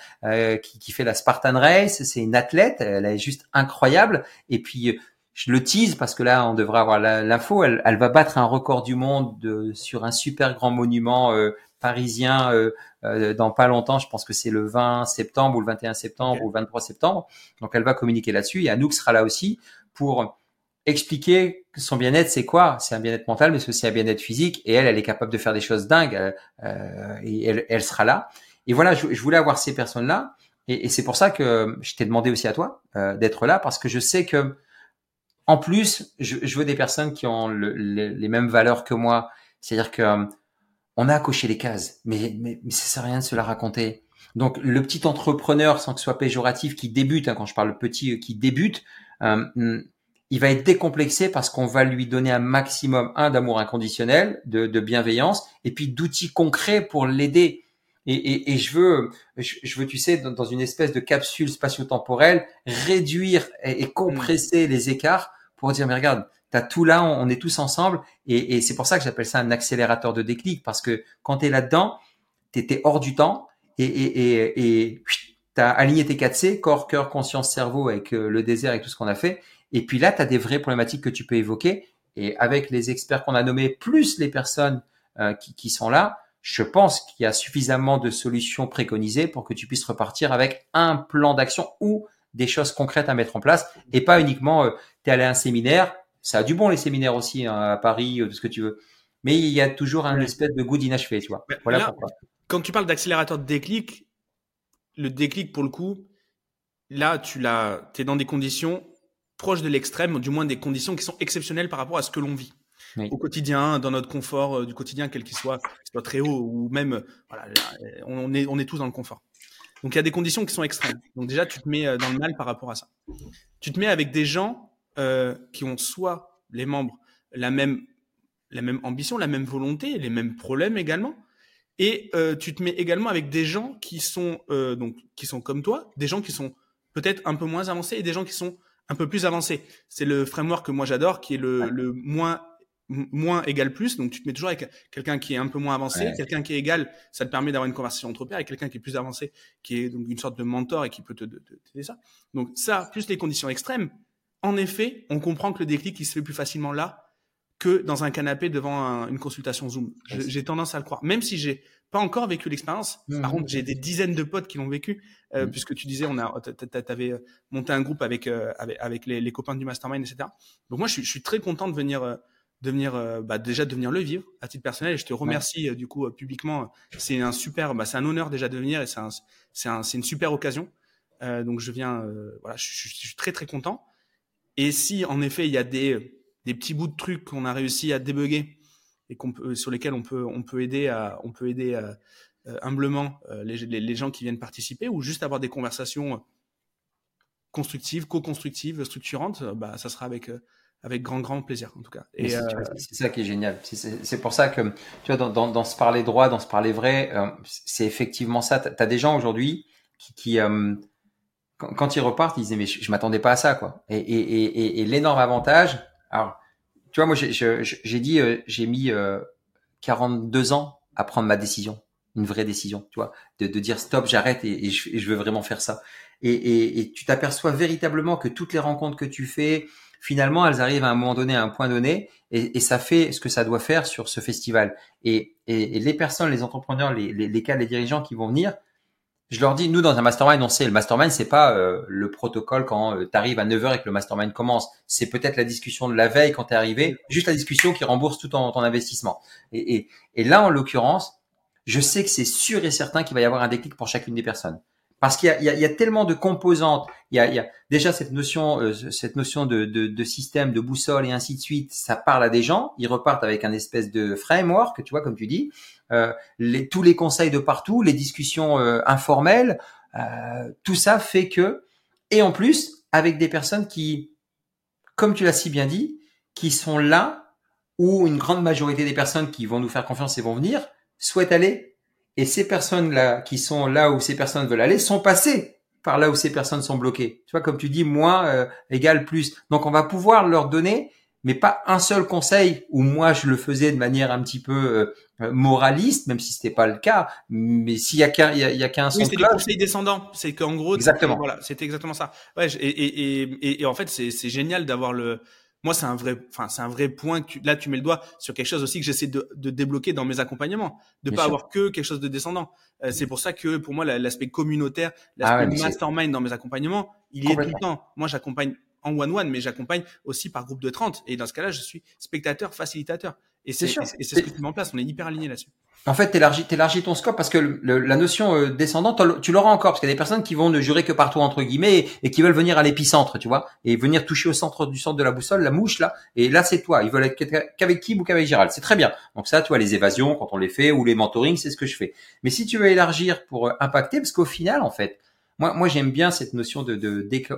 qui, qui, fait la Spartan Race. C'est une athlète, elle est juste incroyable. Et puis je le tease parce que là, on devrait avoir l'info. Elle, elle, va battre un record du monde de, sur un super grand monument euh, parisien euh, euh, dans pas longtemps. Je pense que c'est le 20 septembre ou le 21 septembre ou le 23 septembre. Donc, elle va communiquer là-dessus. Et Anouk sera là aussi pour expliquer que son bien-être, c'est quoi? C'est un bien-être mental, mais c'est aussi un bien-être physique. Et elle, elle est capable de faire des choses dingues. et elle, elle, sera là. Et voilà, je, je voulais avoir ces personnes-là. Et, et c'est pour ça que je t'ai demandé aussi à toi d'être là, parce que je sais que en plus, je, je, veux des personnes qui ont le, les mêmes valeurs que moi. C'est-à-dire que euh, on a coché les cases, mais, mais, mais ça sert à rien de se la raconter. Donc, le petit entrepreneur, sans que ce soit péjoratif, qui débute, hein, quand je parle petit, euh, qui débute, euh, hmm, il va être décomplexé parce qu'on va lui donner un maximum, un, d'amour inconditionnel, de, de, bienveillance, et puis d'outils concrets pour l'aider. Et, et, et, je veux, je, veux, tu sais, dans, une espèce de capsule spatio-temporelle, réduire et, et compresser les écarts pour dire, mais regarde, tu as tout là, on, est tous ensemble. Et, c'est pour ça que j'appelle ça un accélérateur de déclic, parce que quand tu es là-dedans, tu étais hors du temps et et, as aligné tes 4 C, corps, cœur, conscience, cerveau, avec euh, le désert et tout ce qu'on a fait. Et puis là, tu as des vraies problématiques que tu peux évoquer. Et avec les experts qu'on a nommés, plus les personnes euh, qui, qui sont là, je pense qu'il y a suffisamment de solutions préconisées pour que tu puisses repartir avec un plan d'action ou des choses concrètes à mettre en place et pas uniquement euh, tu es allé à un séminaire, ça a du bon les séminaires aussi hein, à Paris, euh, ce que tu veux. Mais il y a toujours un espèce de goût d'inachevé, tu vois. voilà pourquoi. Quand tu parles d'accélérateur de déclic, le déclic pour le coup, là tu l'as, es dans des conditions proches de l'extrême, du moins des conditions qui sont exceptionnelles par rapport à ce que l'on vit. au quotidien, dans notre confort euh, du quotidien, quel qu'il soit, soit très haut ou même, voilà, on est, on est tous dans le confort. Donc il y a des conditions qui sont extrêmes. Donc déjà, tu te mets euh, dans le mal par rapport à ça. Tu te mets avec des gens euh, qui ont soit les membres la même la même ambition, la même volonté, les mêmes problèmes également. Et euh, tu te mets également avec des gens qui sont euh, donc qui sont comme toi, des gens qui sont peut-être un peu moins avancés et des gens qui sont un peu plus avancés. C'est le framework que moi j'adore, qui est le, le moins moins égale plus. Donc, tu te mets toujours avec quelqu'un qui est un peu moins avancé, quelqu'un qui est égal, ça te permet d'avoir une conversation entre pairs, et quelqu'un qui est plus avancé, qui est donc une sorte de mentor et qui peut te t'aider ça. Donc, ça, plus les conditions extrêmes, en effet, on comprend que le déclic, il se fait plus facilement là que dans un canapé devant une consultation Zoom. J'ai tendance à le croire. Même si j'ai pas encore vécu l'expérience. Mmh, Par contre, j'ai des dizaines de potes qui l'ont vécu, euh, mmh. puisque tu disais, on a, t'avais euh, monté un groupe avec euh, avec, avec les, les, copains du mastermind, etc. Donc moi, je suis, je suis très content de venir euh, devenir euh, bah, déjà devenir le vivre à titre personnel et je te remercie euh, du coup euh, publiquement. C'est un super bah, c'est un honneur déjà de venir et c'est un, c'est un, c'est une super occasion. Donc je viens voilà je, je, suis très très content. Et si en effet il y a des des petits bouts de trucs qu'on a réussi à débugger et qu'on peut sur lesquels on peut on peut aider à on peut aider humblement les, les, les, gens qui viennent participer ou juste avoir des conversations constructives co-constructives structurantes bah ça sera avec avec grand grand plaisir en tout cas. Et euh... c'est ça qui est génial. C'est pour ça que tu vois dans, dans, dans, ce parler droit, dans ce parler vrai, euh, c'est effectivement ça. Tu as des gens aujourd'hui qui, qui euh, quand, quand, ils repartent, ils disaient mais je, je m'attendais pas à ça quoi. Et, et, et, et l'énorme avantage, alors tu vois moi j'ai dit euh, j'ai mis 42 euh, ans à prendre ma décision, une vraie décision, tu vois, de, de dire stop, j'arrête et, je, je, veux vraiment faire ça. Et, et tu t'aperçois véritablement que toutes les rencontres que tu fais, finalement, elles arrivent à un moment donné, à un point donné, et, et ça fait ce que ça doit faire sur ce festival. Et, et, et les personnes, les entrepreneurs, les, les, les cas, les dirigeants qui vont venir, je leur dis, nous, dans un mastermind, on sait, le mastermind, c'est pas euh, le protocole quand euh, tu arrives à 9h et que le mastermind commence. C'est peut-être la discussion de la veille quand tu es arrivé, juste la discussion qui rembourse tout ton, ton investissement. Et, et, et là, en l'occurrence, je sais que c'est sûr et certain qu'il va y avoir un déclic pour chacune des personnes. Parce qu'il y, y, y a, tellement de composantes. Il y a, il y a déjà cette notion, euh, cette notion de, de, de, système, de boussole et ainsi de suite. Ça parle à des gens. Ils repartent avec un espèce de framework, tu vois, comme tu dis. Euh, les, tous les conseils de partout, les discussions euh, informelles, euh, tout ça fait que, et en plus, avec des personnes qui, comme tu l'as si bien dit, qui sont là où une grande majorité des personnes qui vont nous faire confiance et vont venir souhaitent aller et ces personnes-là, qui sont là où ces personnes veulent aller, sont passées par là où ces personnes sont bloquées. Tu vois, comme tu dis, moins euh, égale plus. Donc, on va pouvoir leur donner, mais pas un seul conseil où moi je le faisais de manière un petit peu euh, moraliste, même si c'était pas le cas. Mais s'il y a qu'un, il y a, qu'un oui, c'est des conseils descendants. C'est qu'en gros, exactement. Voilà, c'était exactement ça. Ouais, et, et, et, et en fait, c'est, c'est génial d'avoir le. Moi, c'est un vrai, enfin, c'est un vrai point. Que là, tu mets le doigt sur quelque chose aussi que j'essaie de, de débloquer dans mes accompagnements, de pas avoir que quelque chose de descendant. Euh, c'est pour ça que pour moi, l'aspect communautaire, ah l'aspect mastermind dans mes accompagnements, il y est tout le temps. Moi, j'accompagne en one-one, mais j'accompagne aussi par groupe de 30. Et dans ce cas-là, je suis spectateur, facilitateur. Et c'est ce que tu mets en place. On est hyper aligné là-dessus. En fait, t'élargis, élargis ton scope parce que la notion euh, descendante, tu l'auras encore parce qu'il y a des personnes qui vont ne jurer que par toi entre guillemets et, qui veulent venir à l'épicentre, tu vois, et venir toucher au centre du centre de la boussole, la mouche là. Et là, c'est toi. Ils veulent être qu'avec qui ou qu'avec Gérald. C'est très bien. Donc ça, tu vois, les évasions quand on les fait ou les mentorings, c'est ce que je fais. Mais si tu veux élargir pour euh, impacter, parce qu'au final, en fait, moi, moi, j'aime bien cette notion de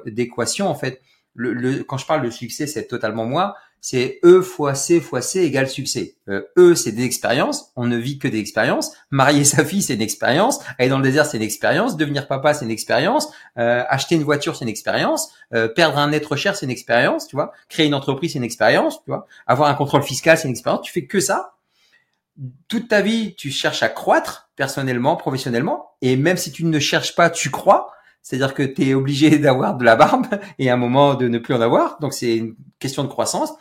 d'équation en fait le, quand je parle de succès, c'est totalement moi. C'est E fois C fois C égale succès. Euh, e, c'est des expériences. On ne vit que des expériences. Marier sa fille, c'est une expérience. Aller dans le désert, c'est une expérience. Devenir papa, c'est une expérience. Euh, acheter une voiture, c'est une expérience. Euh, perdre un être cher, c'est une expérience. Tu vois. Créer une entreprise, c'est une expérience. Tu vois. Avoir un contrôle fiscal, c'est une expérience. Tu fais que ça. Toute ta vie, tu cherches à croître personnellement, professionnellement. Et même si tu ne cherches pas, tu crois c'est-à-dire que tu es obligé d'avoir de la barbe et à un moment de ne plus en avoir. Donc c'est une question de croissance.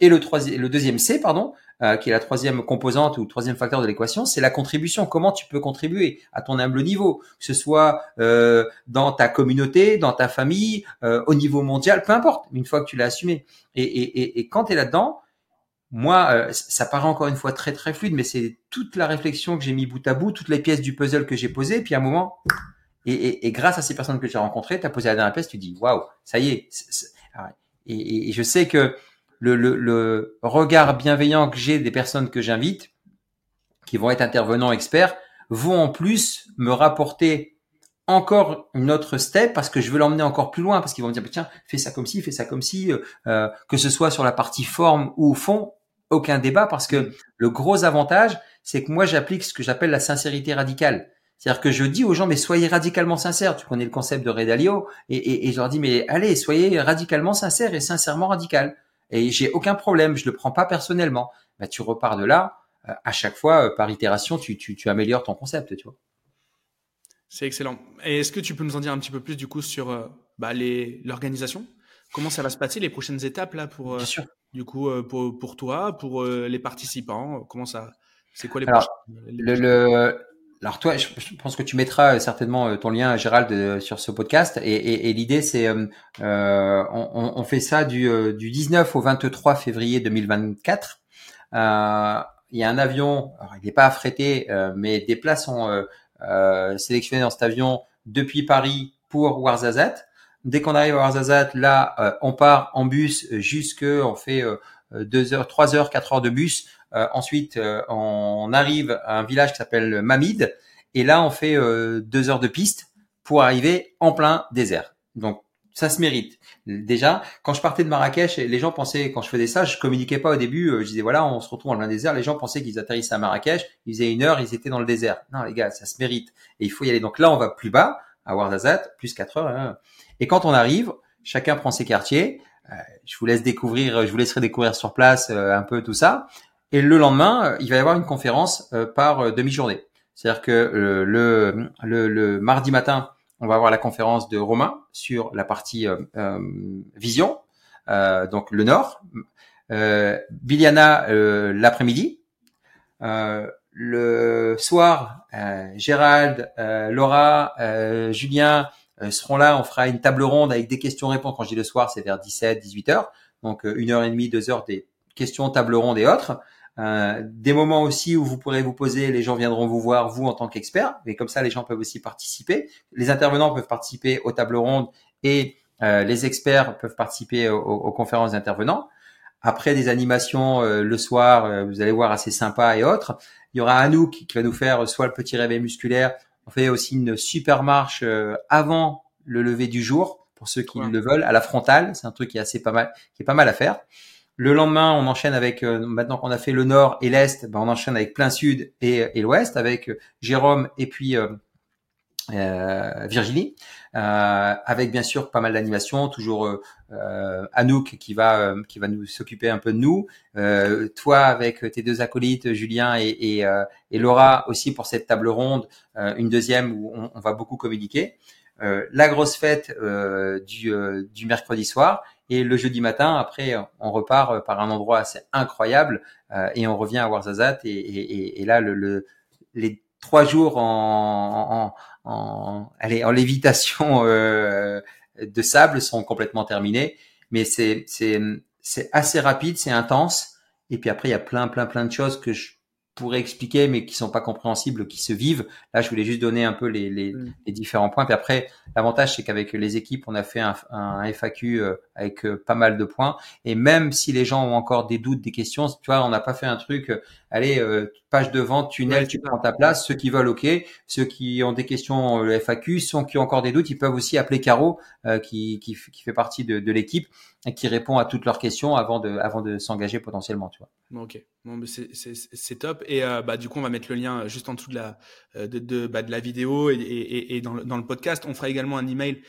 Et le, troisième, le deuxième C, pardon, euh, qui est la troisième composante ou troisième facteur de l'équation, c'est la contribution. Comment tu peux contribuer à ton humble niveau, que ce soit euh, dans ta communauté, dans ta famille, euh, au niveau mondial, peu importe, une fois que tu l'as assumé. Et, et, et, quand tu es là-dedans, moi, ça paraît encore une fois très très fluide, mais c'est toute la réflexion que j'ai mis bout à bout, toutes les pièces du puzzle que j'ai posées, puis à un moment, et, et, et, grâce à ces personnes que as rencontrées, tu as posé la dernière pièce, tu dis waouh, ça y est. Ah et, et, je sais que le, regard bienveillant que j'ai des personnes que j'invite, qui vont être intervenants experts, vont en plus me rapporter encore une autre step parce que je veux l'emmener encore plus loin parce qu'ils vont me dire tiens fais ça comme ci fais ça comme ci euh, euh, que ce soit sur la partie forme ou fond aucun débat parce que le gros avantage c'est que moi j'applique ce que j'appelle la sincérité radicale c'est-à-dire que je dis aux gens, mais soyez radicalement sincères. Tu connais le concept de Ray Dalio, et, et, et, je leur dis, mais allez, soyez radicalement sincères et sincèrement radical. Et j'ai aucun problème, je le prends pas personnellement. Bah, tu repars de là, euh, à chaque fois, euh, par itération, tu, tu, tu améliores ton concept, tu vois. C'est excellent. Et est-ce que tu peux nous en dire un petit peu plus du coup sur euh, bah, les l'organisation? Comment ça va se passer les prochaines étapes là pour du coup pour, pour toi, pour les participants? Comment ça C'est quoi les, Alors, le, le, alors toi, je, pense que tu mettras euh, certainement euh, ton lien, Gérald, euh, sur ce podcast. Et, l'idée, c'est, euh, on, fait ça du, du 19 au 23 février 2024. il y a un avion, il n'est pas affrété, mais des places sont sélectionnées dans cet avion depuis Paris pour Ouarzazate. Dès qu'on arrive à Ouarzazate, là, on part en bus jusque, on fait deux heures, trois heures, quatre heures de bus ensuite, euh, on arrive à un village qui s'appelle Mamid, et là, on fait euh, deux heures de piste pour arriver en plein désert. Donc, ça se mérite. Déjà, quand je partais de Marrakech, les gens pensaient, quand je faisais ça, je communiquais pas au début. Je disais voilà, on se retrouve en plein désert. Les gens pensaient qu'ils atterrissaient à Marrakech, ils faisaient une heure, ils étaient dans le désert. Non, les gars, ça se mérite. Et il faut y aller. Donc là, on va plus bas, à Ouarzazate, plus quatre heures. Hein. Et quand on arrive, chacun prend ses quartiers. je vous laisse découvrir, je vous laisserai découvrir sur place un peu tout ça. Et le lendemain, euh, il va y avoir une conférence euh, par euh, demi-journée. C'est-à-dire que le, le, mardi matin, on va avoir la conférence de Romain sur la partie vision, donc le Nord. Euh, Biliana l'après-midi. le soir, Gérald, Laura, Julien seront là. On fera une table ronde avec des questions-réponses. Quand je dis le soir, c'est vers 17, 18 heures. Donc une heure et demie, deux heures des questions, table ronde et autres. Euh, des moments aussi où vous pourrez vous poser, les gens viendront vous voir, vous en tant qu'expert, et comme ça les gens peuvent aussi participer. Les intervenants peuvent participer aux tables rondes et euh, les experts peuvent participer aux, conférences d'intervenants. Après des animations euh, le soir, vous allez voir assez sympa et autres. Il y aura Anouk qui va nous faire soit le petit réveil musculaire. On fait aussi une super marche avant le lever du jour pour ceux qui le veulent à la frontale. C'est un truc qui est assez pas mal, qui est pas mal à faire. Le lendemain, on enchaîne avec, euh, maintenant qu'on a fait le nord et l'est, ben on enchaîne avec plein sud et, l'ouest, avec euh, Jérôme et puis euh, euh, Virginie, avec bien sûr pas mal d'animation, toujours euh, Anouk qui va qui va nous s'occuper un peu de nous, toi avec tes deux acolytes Julien et, Laura aussi pour cette table ronde, une deuxième où on, va beaucoup communiquer, la grosse fête du mercredi soir et le jeudi matin après on repart par un endroit assez incroyable et on revient à Warzazat et, et, et là le, le les trois jours en, en en, allez, en lévitation euh, de sable sont complètement terminés. Mais c'est assez rapide, c'est intense. Et puis après, il y a plein, plein, plein de choses que je pourrais expliquer, mais qui sont pas compréhensibles, qui se vivent. Là, je voulais juste donner un peu les, les, mm. les différents points. Puis après, l'avantage, c'est qu'avec les équipes, on a fait un, un FAQ euh, avec euh, pas mal de points. Et même si les gens ont encore des doutes, des questions, tu vois, on n'a pas fait un truc, euh, allez, page de vente, tunnel, tu prends ta place. Ceux qui veulent, ok. Ceux qui ont des questions, le FAQ, ceux qui ont encore des doutes, ils peuvent aussi appeler Caro, qui, qui, qui, fait partie de, de l'équipe et qui répond à toutes leurs questions avant de, avant de s'engager potentiellement, tu vois. Ok, bon, c'est top. Et euh, bah, du coup, on va mettre le lien juste en dessous de la, euh, de, de, bah, de la vidéo et, et, et dans, le, dans, le, podcast. On fera également un email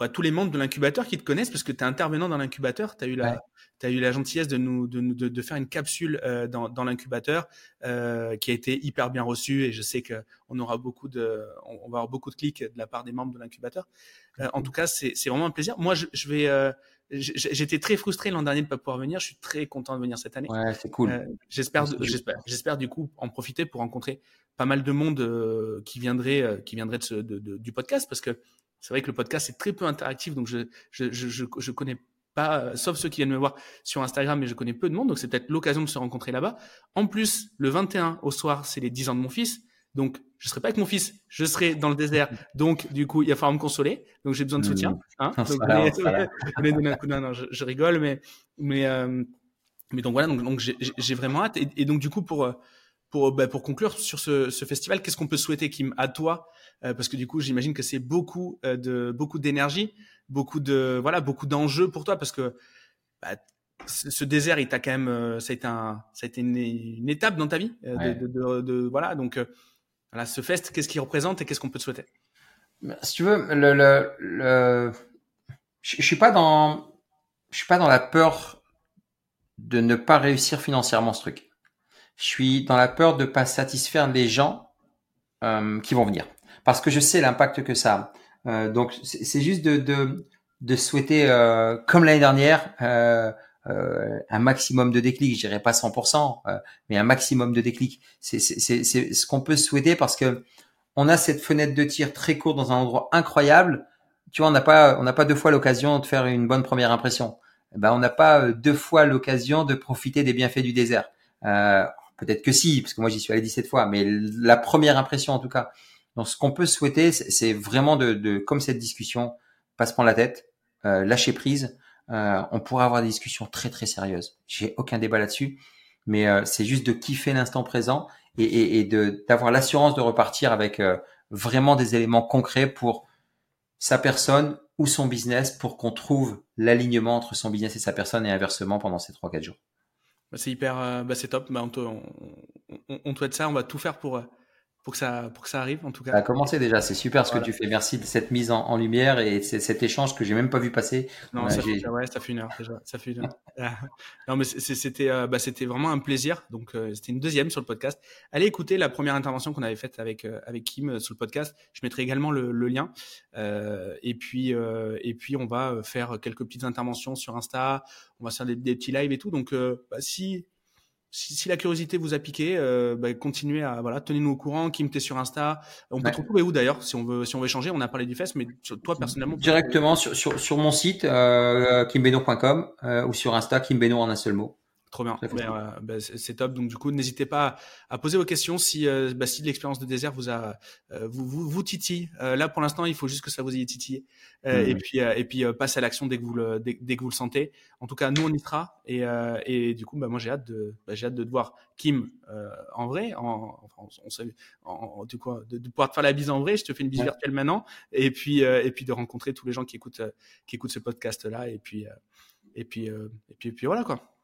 à tous les membres de l'incubateur qui te connaissent parce que tu es intervenant dans l'incubateur. Tu as eu la, tu as eu la gentillesse de nous de, de, de faire une capsule euh, dans, dans l'incubateur euh, qui a été hyper bien reçue et je sais que on aura beaucoup de on, va avoir beaucoup de clics de la part des membres de l'incubateur. Euh, en tout cas, c'est vraiment un plaisir. Moi, je, je vais euh, J'étais très frustré l'an dernier de ne pas pouvoir venir. Je suis très content de venir cette année. Ouais, c'est cool. Euh, j'espère, j'espère, j'espère du coup en profiter pour rencontrer pas mal de monde euh, qui viendrait, euh, qui viendrait de de, du podcast parce que c'est vrai que le podcast est très peu interactif. Donc je, je, je, je, je connais pas, sauf ceux qui viennent me voir sur Instagram, mais je connais peu de monde. Donc c'est peut-être l'occasion de se rencontrer là-bas. En plus, le 21 au soir, c'est les 10 ans de mon fils. Donc, je serai pas avec mon fils, je serai dans le désert. Donc, du coup, il va falloir me consoler. Donc, j'ai besoin de soutien. Mmh. Hein donc. Non, non, je, rigole, mais, mais, euh, mais donc voilà. Donc, donc j'ai vraiment hâte. Et, donc, du coup, pour pour bah, pour conclure sur ce, ce festival, qu'est-ce qu'on peut souhaiter, Kim, à toi euh, Parce que du coup, j'imagine que c'est beaucoup euh, de beaucoup d'énergie, beaucoup de voilà, beaucoup d'enjeux pour toi, parce que bah, ce désert, il t'a quand même, ça a été un, ça a été une, une étape dans ta vie, de, de, de, de, voilà. Donc voilà, ce fest, qu'est-ce qu'il représente et qu'est-ce qu'on peut te souhaiter? Si tu veux, le, le, le... Je, suis pas dans, je suis pas dans la peur de ne pas réussir financièrement ce truc. Je suis dans la peur de pas satisfaire les gens euh, qui vont venir, parce que je sais l'impact que ça a. Euh, donc c'est juste de, de, de souhaiter, euh, comme l'année dernière, euh, un maximum de déclic, je dirais pas 100%, euh, mais un maximum de déclic. C'est ce qu'on peut souhaiter parce que on a cette fenêtre de tir très courte dans un endroit incroyable. Tu vois, on n'a pas, on n'a pas deux fois l'occasion de faire une bonne première impression. Eh ben, on n'a pas euh, deux fois l'occasion de profiter des bienfaits du désert. Euh, Peut-être que si, parce que moi j'y suis allé 17 fois, mais la première impression en tout cas. Donc, ce qu'on peut souhaiter, c'est vraiment de, de, comme cette discussion, pas se prendre la tête, euh, lâcher prise, euh, on pourrait avoir des discussions très très sérieuses. J'ai aucun débat là-dessus, mais euh, c'est juste de kiffer l'instant présent et, et, de d'avoir l'assurance de repartir avec euh, vraiment des éléments concrets pour sa personne ou son business pour qu'on trouve l'alignement entre son business et sa personne et inversement pendant ces 3-4 jours. Bah, c'est hyper, bah c'est top. Bah, on, te, on, on, te ça. On va tout faire pour pour que ça, pour que ça arrive en tout cas. Ça a commencé déjà, c'est super ce que tu fais. Merci de cette mise en, en lumière et cet échange que j'ai même pas vu passer. Non, ça, fait, ouais, ça fait une heure déjà. Ça fait une heure. non, mais c'était, euh, bah, c'était vraiment un plaisir. Donc, euh, c'était une deuxième sur le podcast. Allez écouter la première intervention qu'on avait faite avec euh, avec Kim sur le podcast. Je mettrai également le, le lien. et puis, et puis, on va faire quelques petites interventions sur Insta. On va faire des, des petits lives et tout. Donc, bah, si si, si, la curiosité vous a piqué, euh, bah, continuez à voilà, tenez-nous au courant. Kim, t'es sur Insta. On peut te retrouver où d'ailleurs si on veut si on veut échanger. On a parlé du fest, mais toi personnellement. Directement sur, sur, sur mon site euh, kimbeno.com euh, ou sur Insta kimbeno en un seul mot. Trop bien, ben, c'est top. Donc du coup, n'hésitez pas à, poser vos questions si, euh, bah, si l'expérience de désert vous a euh, vous, vous, vous titille. Euh, là, pour l'instant, il faut juste que ça vous ait titillé. Mmh. Et puis et puis passe à l'action dès que vous le dès, que vous le sentez. En tout cas, nous on y sera. Et, et du coup, bah, moi j'ai hâte de bah, j'ai hâte de voir Kim en vrai. En, enfin, on, en, du coup, de, de, pouvoir te faire la bise en vrai. Je te fais une bise virtuelle maintenant. Et puis et puis de rencontrer tous les gens qui écoutent qui écoutent ce podcast là. Et puis et puis et puis et puis voilà quoi.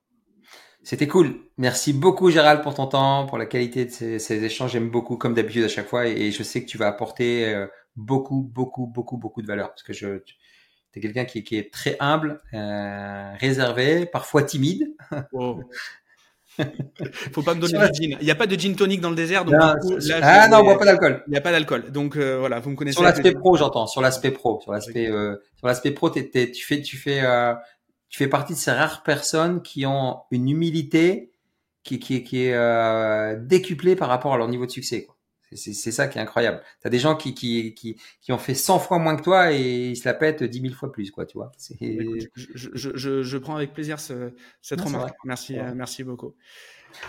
C'était cool. Merci beaucoup Gérald pour ton temps, pour la qualité de ces, ces échanges. J'aime beaucoup comme d'habitude à chaque fois et, je sais que tu vas apporter euh, beaucoup, beaucoup, beaucoup, beaucoup de valeur. Parce que je, tu es quelqu'un qui, qui, est très humble, euh, réservé, parfois timide. Faut pas me donner du gin. Il n'y a pas de gin tonic dans le désert. Donc non, coup, là, ah non, on boit pas d'alcool. Il n'y a pas d'alcool. Donc euh, voilà, vous me connaissez. Sur l'aspect pro, j'entends. Sur l'aspect pro, sur l'aspect, euh, sur l'aspect pro, tu fais, tu fais, euh, tu fais partie de ces rares personnes qui ont une humilité qui, qui, qui est euh, décuplée par rapport à leur niveau de succès. C'est, ça qui est incroyable. T'as des gens qui, qui, qui, qui ont fait 100 fois moins que toi et ils se la pètent 10 000 fois plus, quoi, tu vois. Écoute, je, je, je, je, prends avec plaisir ce, cette non, remarque. Merci, euh, merci beaucoup.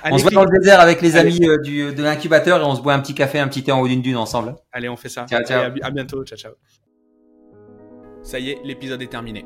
Allez, on se voit dans le désert avec les amis euh, du, de l'incubateur et on se boit un petit café, un petit thé en haut d'une dune ensemble. Allez, on fait ça. Ciao, ciao. Allez, à, à bientôt. Ciao, ciao. Ça y est, l'épisode est terminé.